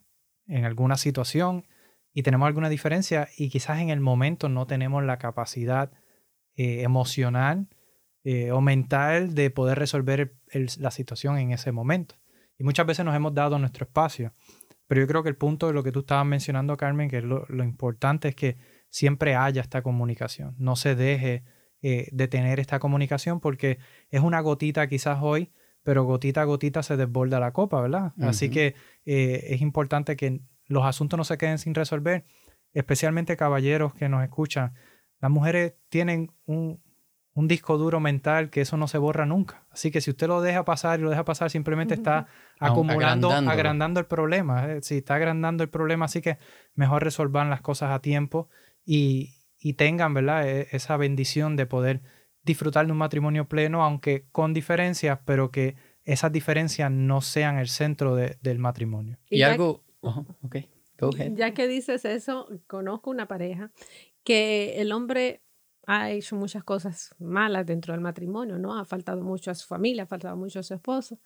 en alguna situación y tenemos alguna diferencia y quizás en el momento no tenemos la capacidad eh, emocional eh, o mental de poder resolver el- el- la situación en ese momento. Y muchas veces nos hemos dado nuestro espacio. Pero yo creo que el punto de lo que tú estabas mencionando, Carmen, que es lo, lo importante es que siempre haya esta comunicación. No se deje eh, de tener esta comunicación porque es una gotita quizás hoy, pero gotita a gotita se desborda la copa, ¿verdad? Así que eh, es importante que los asuntos no se queden sin resolver, especialmente caballeros que nos escuchan. Las mujeres tienen un, un disco duro mental que eso no se borra nunca. Así que si usted lo deja pasar y lo deja pasar, simplemente está acumulando, agrandando el problema. eh, Sí, está agrandando el problema, así que mejor resolvan las cosas a tiempo y, y tengan, ¿verdad? E- Esa bendición de poder disfrutar de un matrimonio pleno, aunque con diferencias, pero que esas diferencias no sean el centro de- del matrimonio. y algo... Ajá, ok, go ahead. Ya que dices eso, conozco una pareja que el hombre ha hecho muchas cosas malas dentro del matrimonio, ¿no? Ha faltado mucho a su familia, ha faltado mucho a su esposo.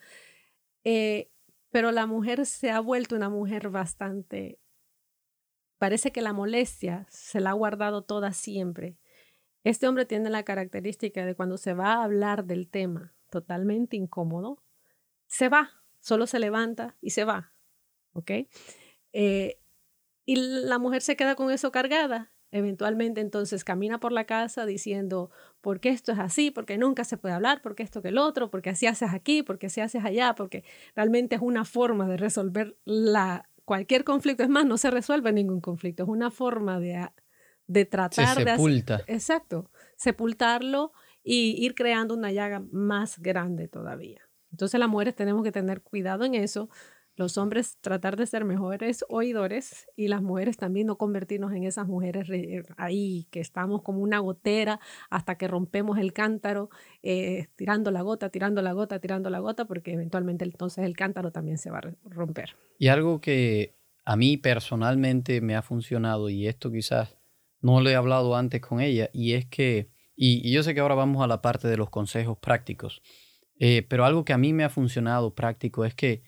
Eh, pero la mujer se ha vuelto una mujer bastante... Parece que la molestia se la ha guardado toda siempre. Este hombre tiene la característica de cuando se va a hablar del tema totalmente incómodo, se va, solo se levanta y se va, ¿ok? Eh, y la mujer se queda con eso cargada. Eventualmente entonces camina por la casa diciendo, ¿por qué esto es así? Porque nunca se puede hablar, porque esto que el otro, porque así haces aquí, porque así haces allá, porque realmente es una forma de resolver la, cualquier conflicto. Es más, no se resuelve ningún conflicto, es una forma de, de Se tratar de hacer... sepulta. Exacto, sepultarlo y ir creando una llaga más grande todavía. Entonces las mujeres tenemos que tener cuidado en eso. Los hombres tratar de ser mejores oidores y las mujeres también no convertirnos en esas mujeres ahí que estamos como una gotera hasta que rompemos el cántaro, eh, tirando la gota, tirando la gota, tirando la gota, porque eventualmente entonces el cántaro también se va a romper. Y algo que a mí personalmente me ha funcionado, y esto quizás no lo he hablado antes con ella, y es que, y, yo sé que ahora vamos a la parte de los consejos prácticos, eh, pero algo que a mí me ha funcionado práctico es que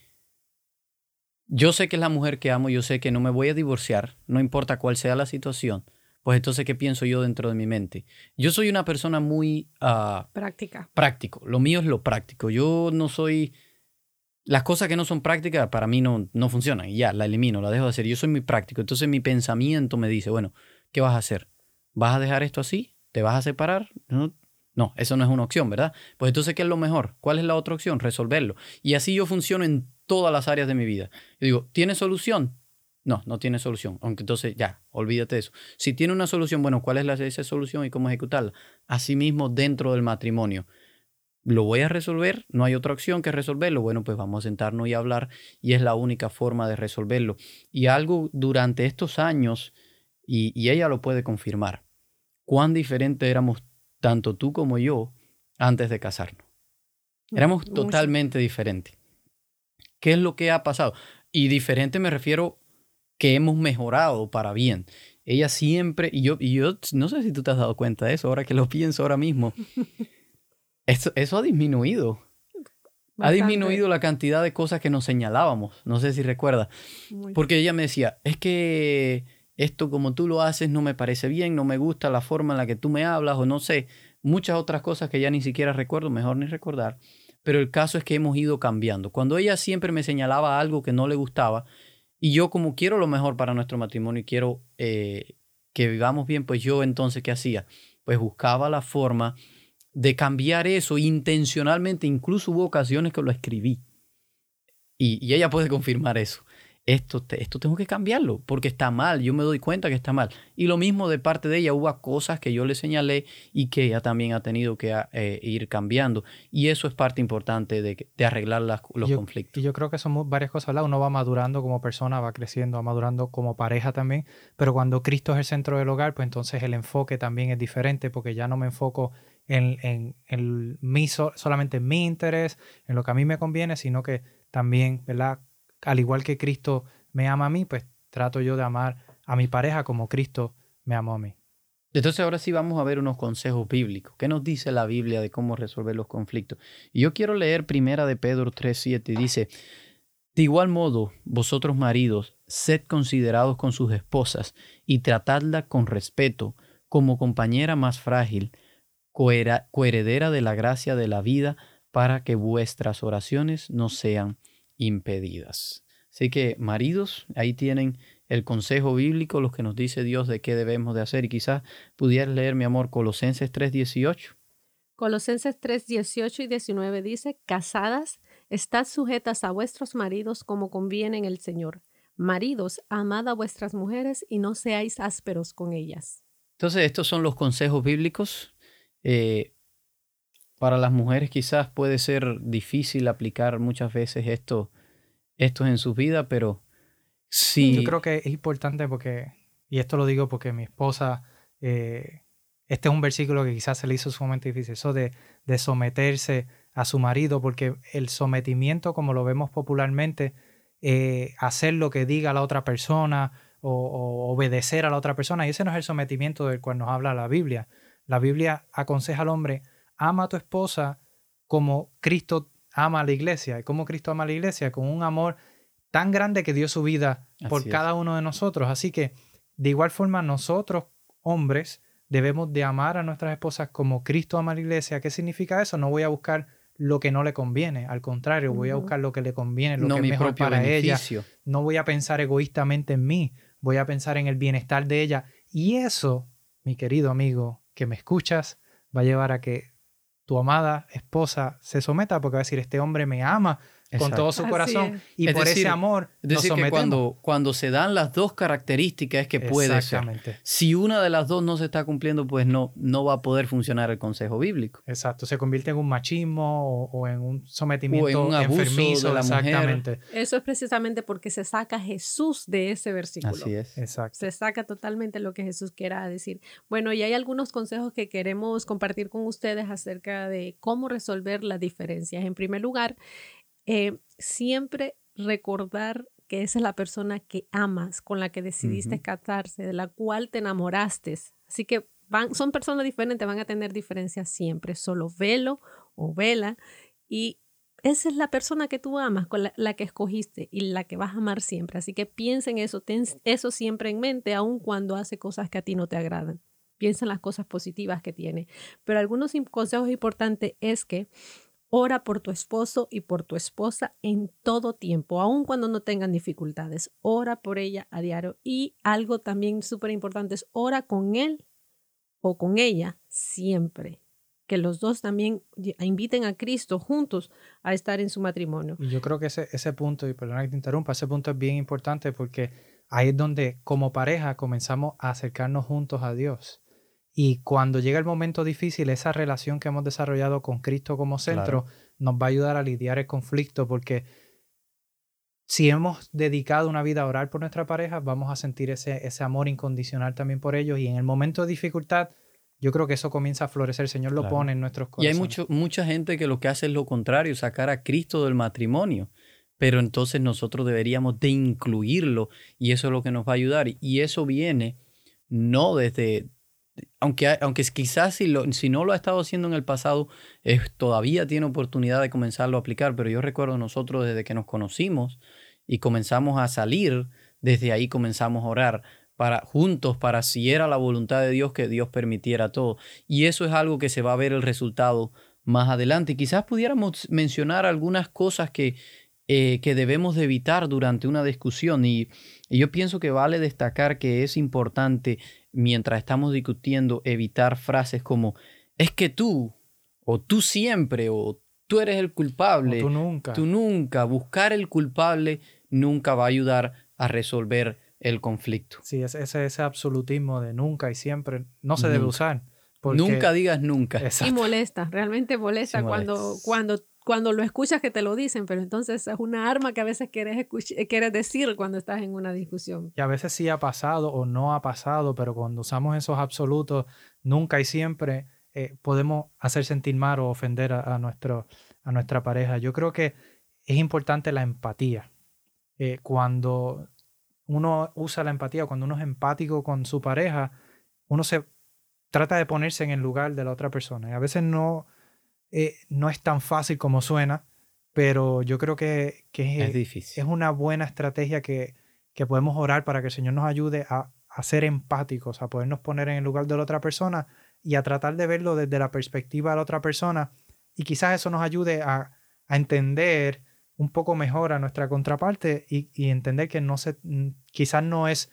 yo sé que es la mujer que amo, yo sé que no me voy a divorciar, no importa cuál sea la situación, pues entonces, ¿qué pienso yo dentro de mi mente? Yo soy una persona muy... Ah, Práctica. Práctico. Lo mío es lo práctico. Yo no soy... Las cosas que no son prácticas para mí no, no funcionan y ya, la elimino, la dejo de hacer. Yo soy muy práctico. Entonces mi pensamiento me dice, bueno, ¿qué vas a hacer? ¿Vas a dejar esto así? ¿Te vas a separar? No, no, eso no es una opción, ¿verdad? Pues entonces, ¿qué es lo mejor? ¿Cuál es la otra opción? Resolverlo. Y así yo funciono en todas las áreas de mi vida. Yo digo, ¿tiene solución? No, no tiene solución. Aunque entonces ya, olvídate de eso. Si tiene una solución, bueno, ¿cuál es la, esa solución y cómo ejecutarla? Asimismo, dentro del matrimonio. ¿Lo voy a resolver? No hay otra opción que resolverlo. Bueno, pues vamos a sentarnos y hablar y es la única forma de resolverlo. Y algo durante estos años, y, y ella lo puede confirmar, cuán diferente éramos tanto tú como yo antes de casarnos. Éramos totalmente diferentes. ¿Qué es lo que ha pasado? Y diferente me refiero que hemos mejorado para bien. Ella siempre, y yo, y yo no sé si tú te has dado cuenta de eso, ahora que lo pienso ahora mismo, eso, eso ha disminuido. Ha disminuido la cantidad de cosas que nos señalábamos. No sé si recuerdas. Porque ella me decía, es que esto como tú lo haces no me parece bien, no me gusta la forma en la que tú me hablas o no sé, muchas otras cosas que ya ni siquiera recuerdo, mejor ni recordar pero el caso es que hemos ido cambiando. Cuando ella siempre me señalaba algo que no le gustaba, y yo como quiero lo mejor para nuestro matrimonio y quiero eh, que vivamos bien, pues yo entonces, ¿qué hacía? Pues buscaba la forma de cambiar eso intencionalmente, incluso hubo ocasiones que lo escribí. Y, y ella puede confirmar eso esto, esto tengo que cambiarlo porque está mal, yo me doy cuenta que está mal. Y lo mismo de parte de ella, hubo cosas que yo le señalé y que ella también ha tenido que eh, ir cambiando. Y eso es parte importante de, de arreglar los conflictos. Y yo creo que son varias cosas, Uno va madurando como persona, va creciendo, va madurando como pareja también, pero cuando Cristo es el centro del hogar, pues entonces el enfoque también es diferente porque ya no me enfoco en, en, en mi, solamente en mi interés, en lo que a mí me conviene, sino que también, ¿verdad? Al igual que Cristo me ama a mí, pues trato yo de amar a mi pareja como Cristo me amó a mí. Entonces ahora sí vamos a ver unos consejos bíblicos. ¿Qué nos dice la Biblia de cómo resolver los conflictos? Y yo quiero leer primera de Pedro 3.7 y dice, de igual modo, vosotros maridos, sed considerados con sus esposas y tratadla con respeto, como compañera más frágil, coheredera de la gracia de la vida, para que vuestras oraciones no sean impedidas. Así que, maridos, ahí tienen el consejo bíblico, lo que nos dice Dios de qué debemos de hacer. Y quizás pudieras leer, mi amor, Colosenses 3.18. Colosenses 3.18 y 19 dice, casadas, estad sujetas a vuestros maridos como conviene en el Señor. Maridos, amad a vuestras mujeres y no seáis ásperos con ellas. Entonces, estos son los consejos bíblicos. Eh, para las mujeres quizás puede ser difícil aplicar muchas veces esto, esto en su vida, pero sí. Yo creo que es importante porque, y esto lo digo porque mi esposa, eh, este es un versículo que quizás se le hizo sumamente difícil, eso de, de someterse a su marido, porque el sometimiento, como lo vemos popularmente, eh, hacer lo que diga la otra persona o, o, obedecer a la otra persona, y ese no es el sometimiento del cual nos habla la Biblia. La Biblia aconseja al hombre ama a tu esposa como Cristo ama a la iglesia. ¿Y como Cristo ama a la iglesia? Con un amor tan grande que dio su vida por cada uno de nosotros. Así que, de igual forma, nosotros, hombres, debemos de amar a nuestras esposas como Cristo ama a la iglesia. ¿Qué significa eso? No voy a buscar lo que no le conviene. Al contrario, voy a buscar lo que le conviene, lo que es mejor para ella. No voy a pensar egoístamente en mí, voy a pensar en el bienestar de ella. Y eso, mi querido amigo que me escuchas, va a llevar a que tu amada esposa se someta porque va a decir, este hombre me ama con todo su corazón. Y Es por decir, ese amor Es nos decir, que cuando, cuando se dan las dos características es que puede ser. Exactamente. Si una de las dos no se está cumpliendo, pues no, no va a poder funcionar el consejo bíblico. Exacto, se convierte en un machismo o, o en un sometimiento un abuso enfermizo. de la mujer. exactamente. Eso es precisamente porque se saca Jesús de ese versículo. Así es. Exacto. Se saca totalmente lo que Jesús quiera decir. Bueno, y hay algunos consejos que queremos compartir con ustedes acerca de cómo resolver las diferencias. En primer lugar, eh, siempre recordar que esa es la persona que amas, con la que decidiste casarse, de la cual te enamoraste. Así que van, son personas diferentes, van a tener diferencias siempre. Solo velo o vela y esa es la persona que tú amas, con la, la que escogiste y la que vas a amar siempre. Así que piensa en eso, ten eso siempre en mente, aun cuando hace cosas que a ti no te agradan. Piensa en las cosas positivas que tiene. Pero algunos consejos importantes es que ora por tu esposo y por tu esposa en todo tiempo, aun cuando no tengan dificultades. Ora por ella a diario. Y algo también súper importante es ora con él o con ella siempre. Que los dos también inviten a Cristo juntos a estar en su matrimonio. Y yo creo que ese, ese punto, y perdona que te interrumpa, ese punto es bien importante porque ahí es donde como pareja comenzamos a acercarnos juntos a Dios. Y cuando llega el momento difícil, esa relación que hemos desarrollado con Cristo como centro nos va a ayudar a lidiar el conflicto porque si hemos dedicado una vida a orar por nuestra pareja, vamos a sentir ese, ese amor incondicional también por ellos. Y en el momento de dificultad, yo creo que eso comienza a florecer. El Señor lo Claro. pone en nuestros Y corazones. hay mucho, mucha gente que lo que hace es lo contrario, sacar a Cristo del matrimonio. Pero entonces nosotros deberíamos de incluirlo y eso es lo que nos va a ayudar. Y eso viene no desde, aunque, aunque quizás si, lo, si no lo ha estado haciendo en el pasado, eh, todavía tiene oportunidad de comenzarlo a aplicar. Pero yo recuerdo nosotros desde que nos conocimos y comenzamos a salir, desde ahí comenzamos a orar para juntos para si era la voluntad de Dios que Dios permitiera todo. Y eso es algo que se va a ver el resultado más adelante. Quizás pudiéramos mencionar algunas cosas que, eh, que debemos de evitar durante una discusión. Y, y yo pienso que vale destacar que es importante, mientras estamos discutiendo, evitar frases como es que tú, o tú siempre, o tú eres el O culpable. tú nunca. Tú nunca, buscar el culpable nunca va a ayudar a resolver el conflicto. Sí, ese, ese, ese absolutismo de nunca y siempre no se debe Nunca. usar. porque- Nunca digas nunca. Y molesta, realmente molesta, Sí, molesta. cuando, cuando lo escuchas que te lo dicen, pero entonces es una arma que a veces quieres, eh, quieres decir cuando estás en una discusión. Y a veces sí ha pasado o no ha pasado, pero cuando usamos esos absolutos, nunca y siempre eh, podemos hacer sentir mal o ofender a, a nuestro, a nuestra pareja. Yo creo que es importante la empatía. Eh, cuando uno usa la empatía, cuando uno es empático con su pareja, uno se trata de ponerse en el lugar de la otra persona. Y a veces no, eh, no es tan fácil como suena, pero yo creo que, que Es es, difícil. es una buena estrategia que, que podemos orar para que el Señor nos ayude a, a ser empáticos, a podernos poner en el lugar de la otra persona y a tratar de verlo desde la perspectiva de la otra persona. Y quizás eso nos ayude a, a entender un poco mejor a nuestra contraparte y, y entender que no se, mm, quizás no es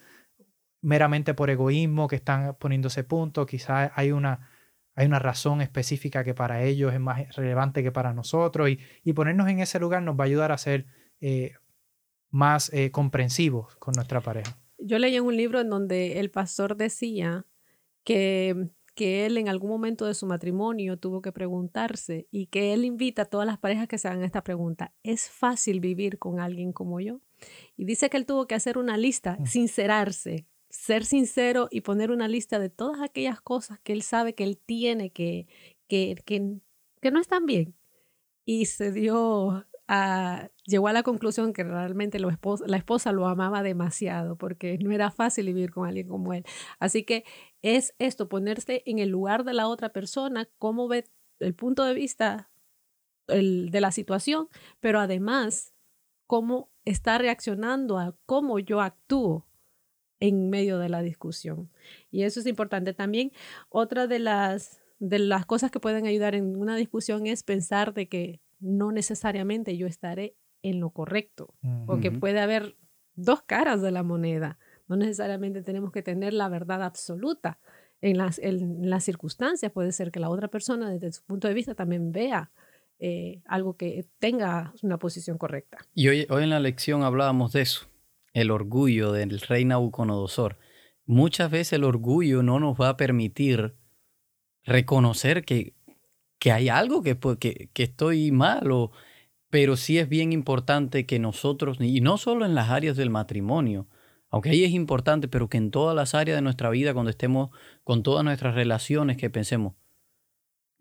meramente por egoísmo que están poniendo ese punto, quizás hay una, hay una razón específica que para ellos es más relevante que para nosotros y, y ponernos en ese lugar nos va a ayudar a ser eh, más eh, comprensivos con nuestra pareja. Yo leí en un libro en donde el pastor decía que, que él en algún momento de su matrimonio tuvo que preguntarse y que él invita a todas las parejas que se hagan esta pregunta, ¿es fácil vivir con alguien como yo? Y dice que él tuvo que hacer una lista, Mm. sincerarse, ser sincero y poner una lista de todas aquellas cosas que él sabe que él tiene que, que, que, no están bien. Y se dio a, llegó a la conclusión que realmente la esposa lo amaba demasiado porque no era fácil vivir con alguien como él. Así que es esto, ponerse en el lugar de la otra persona, cómo ve el punto de vista el- de la situación, pero además cómo está reaccionando a cómo yo actúo en medio de la discusión. Y eso es importante también. Otra de las, de las cosas que pueden ayudar en una discusión es pensar de que no necesariamente yo estaré en lo correcto, porque Ujú. puede haber dos caras de la moneda. No necesariamente tenemos que tener la verdad absoluta. En las, en las circunstancias puede ser que la otra persona desde su punto de vista también vea eh, algo que tenga una posición correcta. Y hoy, hoy en la lección hablábamos de eso, el orgullo del rey Nabucodonosor. Muchas veces el orgullo no nos va a permitir reconocer que, que hay algo que, que, que estoy mal, pero sí es bien importante que nosotros, y no solo en las áreas del matrimonio, aunque ahí es importante, pero que en todas las áreas de nuestra vida, cuando estemos con todas nuestras relaciones, que pensemos,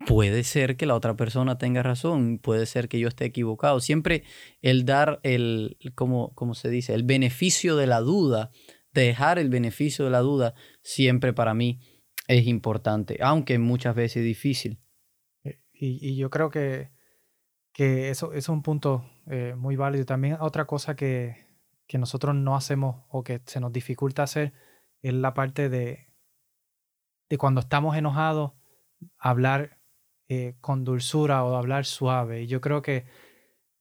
puede ser que la otra persona tenga razón, puede ser que yo esté equivocado. Siempre el dar el, como, como se dice, el beneficio de la duda, dejar el beneficio de la duda, siempre para mí es importante, aunque muchas veces es difícil. Eh, y, yo creo que, que eso, es un punto eh, muy válido. También otra cosa que, que nosotros no hacemos o que se nos dificulta hacer es la parte de, de cuando estamos enojados, hablar eh, con dulzura o hablar suave. Y yo creo que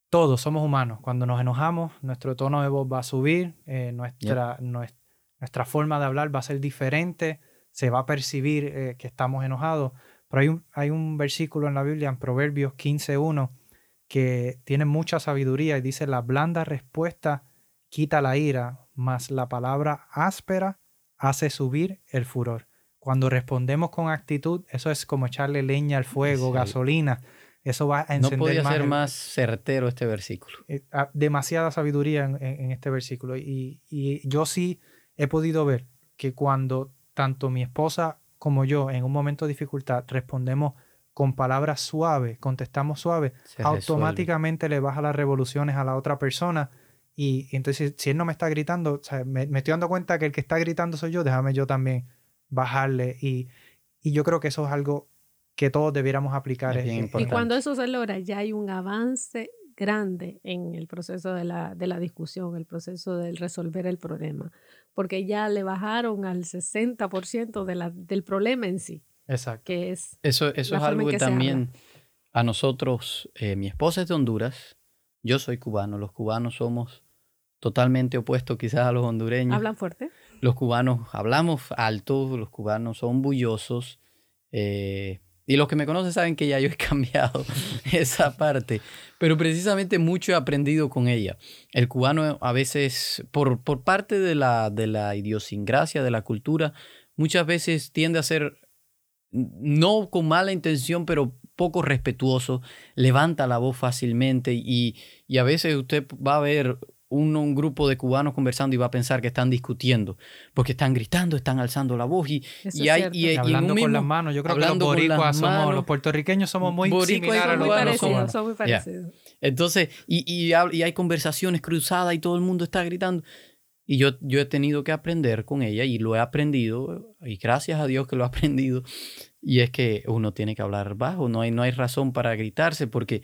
todos somos humanos. Cuando nos enojamos, nuestro tono de voz va a subir, eh, nuestra, nuestra, forma de hablar va a ser diferente, se va a percibir eh, que estamos enojados. Pero hay un, hay un versículo en la Biblia, en Proverbios 15.1, que tiene mucha sabiduría y dice, la blanda respuesta quita la ira, mas la palabra áspera hace subir el furor. Cuando respondemos con actitud, eso es como echarle leña al fuego, gasolina. Eso va a encender No podía ser más certero este versículo. Eh, ah, demasiada sabiduría en, este versículo. Y, yo sí he podido ver que cuando tanto mi esposa como yo en un momento de dificultad respondemos con palabras suaves, contestamos suave, automáticamente le baja las revoluciones a la otra persona. Y, entonces, si él no me está gritando, me, me, estoy dando cuenta que el que está gritando soy yo, déjame yo también bajarle. Y, yo creo que eso es algo que todos debiéramos aplicar. y cuando eso se logra, ya hay un avance grande en el proceso de la, de la discusión, el proceso de resolver el problema, porque ya le bajaron al 60% de la, del problema en sí. Exacto. Que es eso eso es algo que, también a nosotros, eh, mi esposa es de Honduras, yo soy cubano, los cubanos somos totalmente opuestos quizás a los hondureños. ¿Hablan fuerte? Los cubanos hablamos alto, los cubanos son bullosos. Eh, y los que me conocen saben que ya yo he cambiado esa parte. Pero precisamente mucho he aprendido con ella. El cubano a veces, por, por parte de la, de la idiosincrasia, de la cultura, muchas veces tiende a ser, no con mala intención, pero poco respetuoso, levanta la voz fácilmente y, y a veces usted va a ver un, grupo de cubanos conversando y va a pensar que están discutiendo, porque están gritando, están alzando la voz y, y hay y, hablando con las manos. Yo creo que los boricuas somos, los puertorriqueños somos muy similares a los muy parecidos. Entonces, y, hay conversaciones cruzadas y todo el mundo está gritando. Y yo, yo he tenido que aprender con ella y lo he aprendido, y gracias a Dios que lo he aprendido, y es que uno tiene que hablar bajo, no hay, no hay razón para gritarse, porque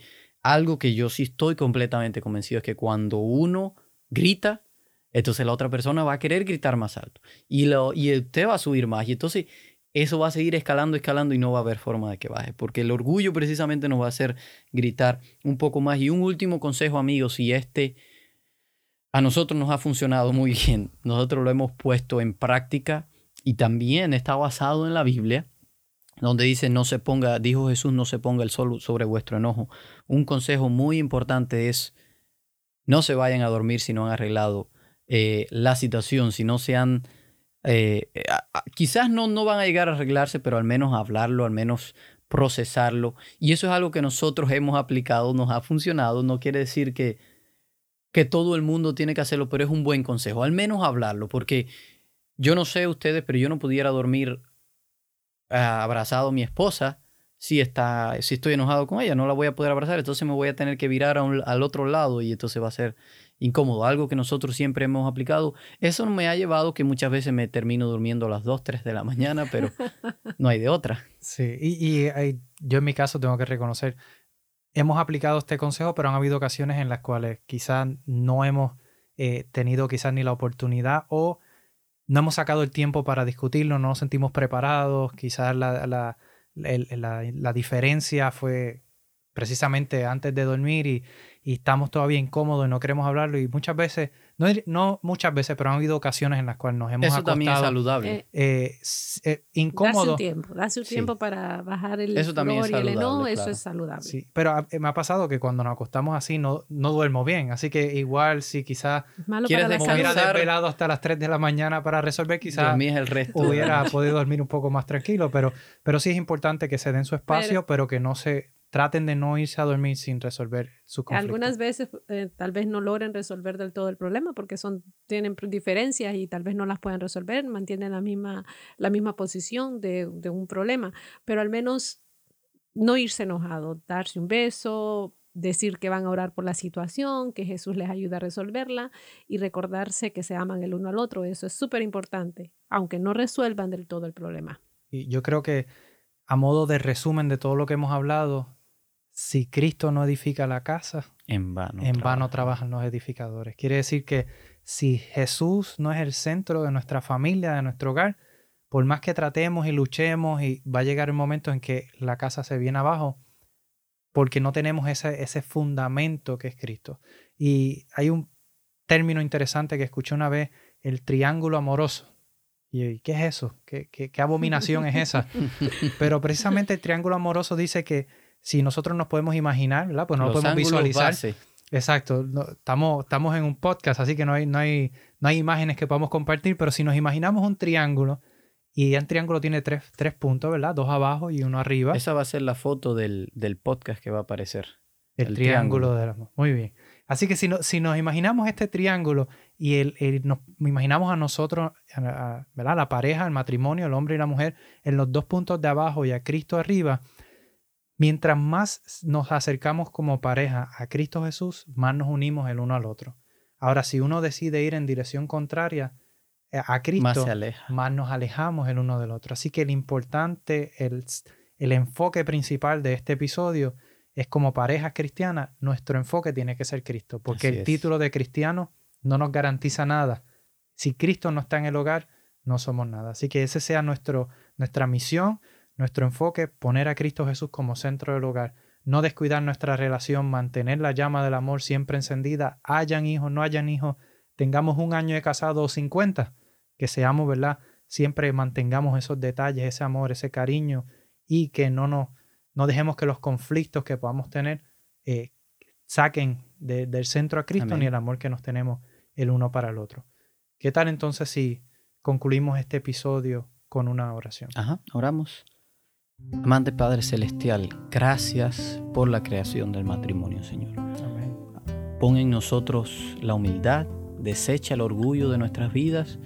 algo que yo sí estoy completamente convencido es que cuando uno grita, entonces la otra persona va a querer gritar más alto. Y, lo, y usted va a subir más. Y entonces eso va a seguir escalando, escalando y no va a haber forma de que baje, porque el orgullo precisamente nos va a hacer gritar un poco más. Y un último consejo, amigos, y este a nosotros nos ha funcionado muy bien, nosotros lo hemos puesto en práctica y también está basado en la Biblia, donde dice, no se ponga, dijo Jesús, no se ponga el sol sobre vuestro enojo. Un consejo muy importante es, no se vayan a dormir si no han arreglado eh, la situación, si no se han, eh, quizás no, no van a llegar a arreglarse, pero al menos hablarlo, al menos procesarlo. Y eso es algo que nosotros hemos aplicado, nos ha funcionado, no quiere decir que, que todo el mundo tiene que hacerlo, pero es un buen consejo, al menos hablarlo, porque yo no sé ustedes, pero yo no pudiera dormir abrazado a mi esposa si, está, si estoy enojado con ella, no la voy a poder abrazar, entonces me voy a tener que virar al otro lado y entonces va a ser incómodo. Algo que nosotros siempre hemos aplicado. Eso me ha llevado que muchas veces me termino durmiendo a las 2, 3 de la mañana, pero no hay de otra. Sí, y, yo en mi caso tengo que reconocer, hemos aplicado este consejo, pero han habido ocasiones en las cuales quizás no hemos eh, tenido quizás ni la oportunidad o no hemos sacado el tiempo para discutirlo, no nos sentimos preparados, quizás la, la, la, diferencia fue precisamente antes de dormir y, y, estamos todavía incómodos y no queremos hablarlo y muchas veces no, no muchas veces, pero han habido ocasiones en las cuales nos hemos Eso también es acostado, saludable. Eh, eh, eh, Darse incómodo. un tiempo, darse un Sí. tiempo para bajar el Eso también es y el enojo, saludable, eso es saludable. Sí, pero a- me ha pasado que cuando nos acostamos así no, no duermo bien. Así que igual si quizás ¿Quieres me hubiera desvelado hasta las 3 de la mañana para resolver, quizás Dormí es el resto. hubiera podido dormir un poco más tranquilo. Pero, pero sí es importante que se den su espacio, pero, que no se traten de no irse a dormir sin resolver su conflicto. Algunas veces eh, tal vez no logren resolver del todo el problema porque son, tienen diferencias y tal vez no las pueden resolver, mantienen la misma, la misma posición de, de un problema, pero al menos no irse enojado, darse un beso, decir que van a orar por la situación, que Jesús les ayuda a resolverla y recordarse que se aman el uno al otro. Eso es súper importante, aunque no resuelvan del todo el problema. Y yo creo que a modo de resumen de todo lo que hemos hablado, si Cristo no edifica la casa, En vano. en vano trabaja. trabajan los edificadores. Quiere decir que si Jesús no es el centro de nuestra familia, de nuestro hogar, por más que tratemos y luchemos y va a llegar el momento en que la casa se viene abajo, porque no tenemos ese, ese fundamento que es Cristo. Y hay un término interesante que escuché una vez, el triángulo amoroso. ¿Y qué es eso? ¿Qué, qué, qué abominación es esa? Pero precisamente el triángulo amoroso dice que si nosotros nos podemos imaginar, ¿verdad? Pues no lo podemos visualizar. base. Exacto. no- estamos, estamos en un podcast, así que no hay, no, hay, no hay imágenes que podamos compartir, pero si nos imaginamos un triángulo, y el triángulo tiene tres, tres puntos, ¿verdad? Dos abajo y uno arriba. Esa va a ser la foto del, del podcast que va a aparecer. el, el triángulo, triángulo. del amor. Muy bien. Así que si, no- si nos imaginamos este triángulo y el, el- nos imaginamos a nosotros, a- a- ¿verdad? La pareja, el matrimonio, el hombre y la mujer, en los dos puntos de abajo y a Cristo arriba, mientras más nos acercamos como pareja a Cristo Jesús, más nos unimos el uno al otro. Ahora, si uno decide ir en dirección contraria eh, a Cristo, Más se aleja. más nos alejamos el uno del otro. Así que el importante, el, el enfoque principal de este episodio es como parejas cristianas, nuestro enfoque tiene que ser Cristo, porque Así el es. título de cristiano no nos garantiza nada. Si Cristo no está en el hogar, no somos nada. Así que ese sea nuestro, nuestra misión, nuestro enfoque, poner a Cristo Jesús como centro del hogar, no descuidar nuestra relación, mantener la llama del amor siempre encendida, hayan hijos, no hayan hijos, tengamos un año de casado o 50, que seamos, ¿verdad? Siempre mantengamos esos detalles, ese amor, ese cariño y que no nos no dejemos que los conflictos que podamos tener eh, saquen de- del centro a Cristo Amén. ni el amor que nos tenemos el uno para el otro. ¿Qué tal entonces si concluimos este episodio con una oración? Ajá, oramos. Amante Padre Celestial, gracias por la creación del matrimonio, Señor. Amén. Pon en nosotros la humildad, desecha el orgullo de nuestras vidas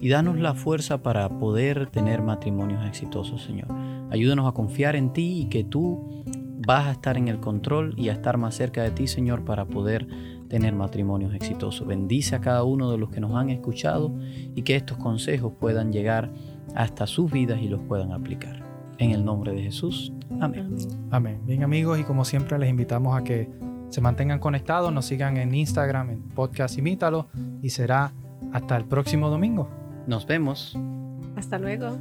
y danos la fuerza para poder tener matrimonios exitosos, Señor. Ayúdanos a confiar en ti y que tú vas a estar en el control y a estar más cerca de ti, Señor, para poder tener matrimonios exitosos. Bendice a cada uno de los que nos han escuchado y que estos consejos puedan llegar hasta sus vidas y los puedan aplicar. En el nombre de Jesús. Amén. Amén. Bien amigos, y como siempre les invitamos a que se mantengan conectados, nos sigan en Instagram, en Podcast Imítalo, y será hasta el próximo domingo. Nos vemos. Hasta luego.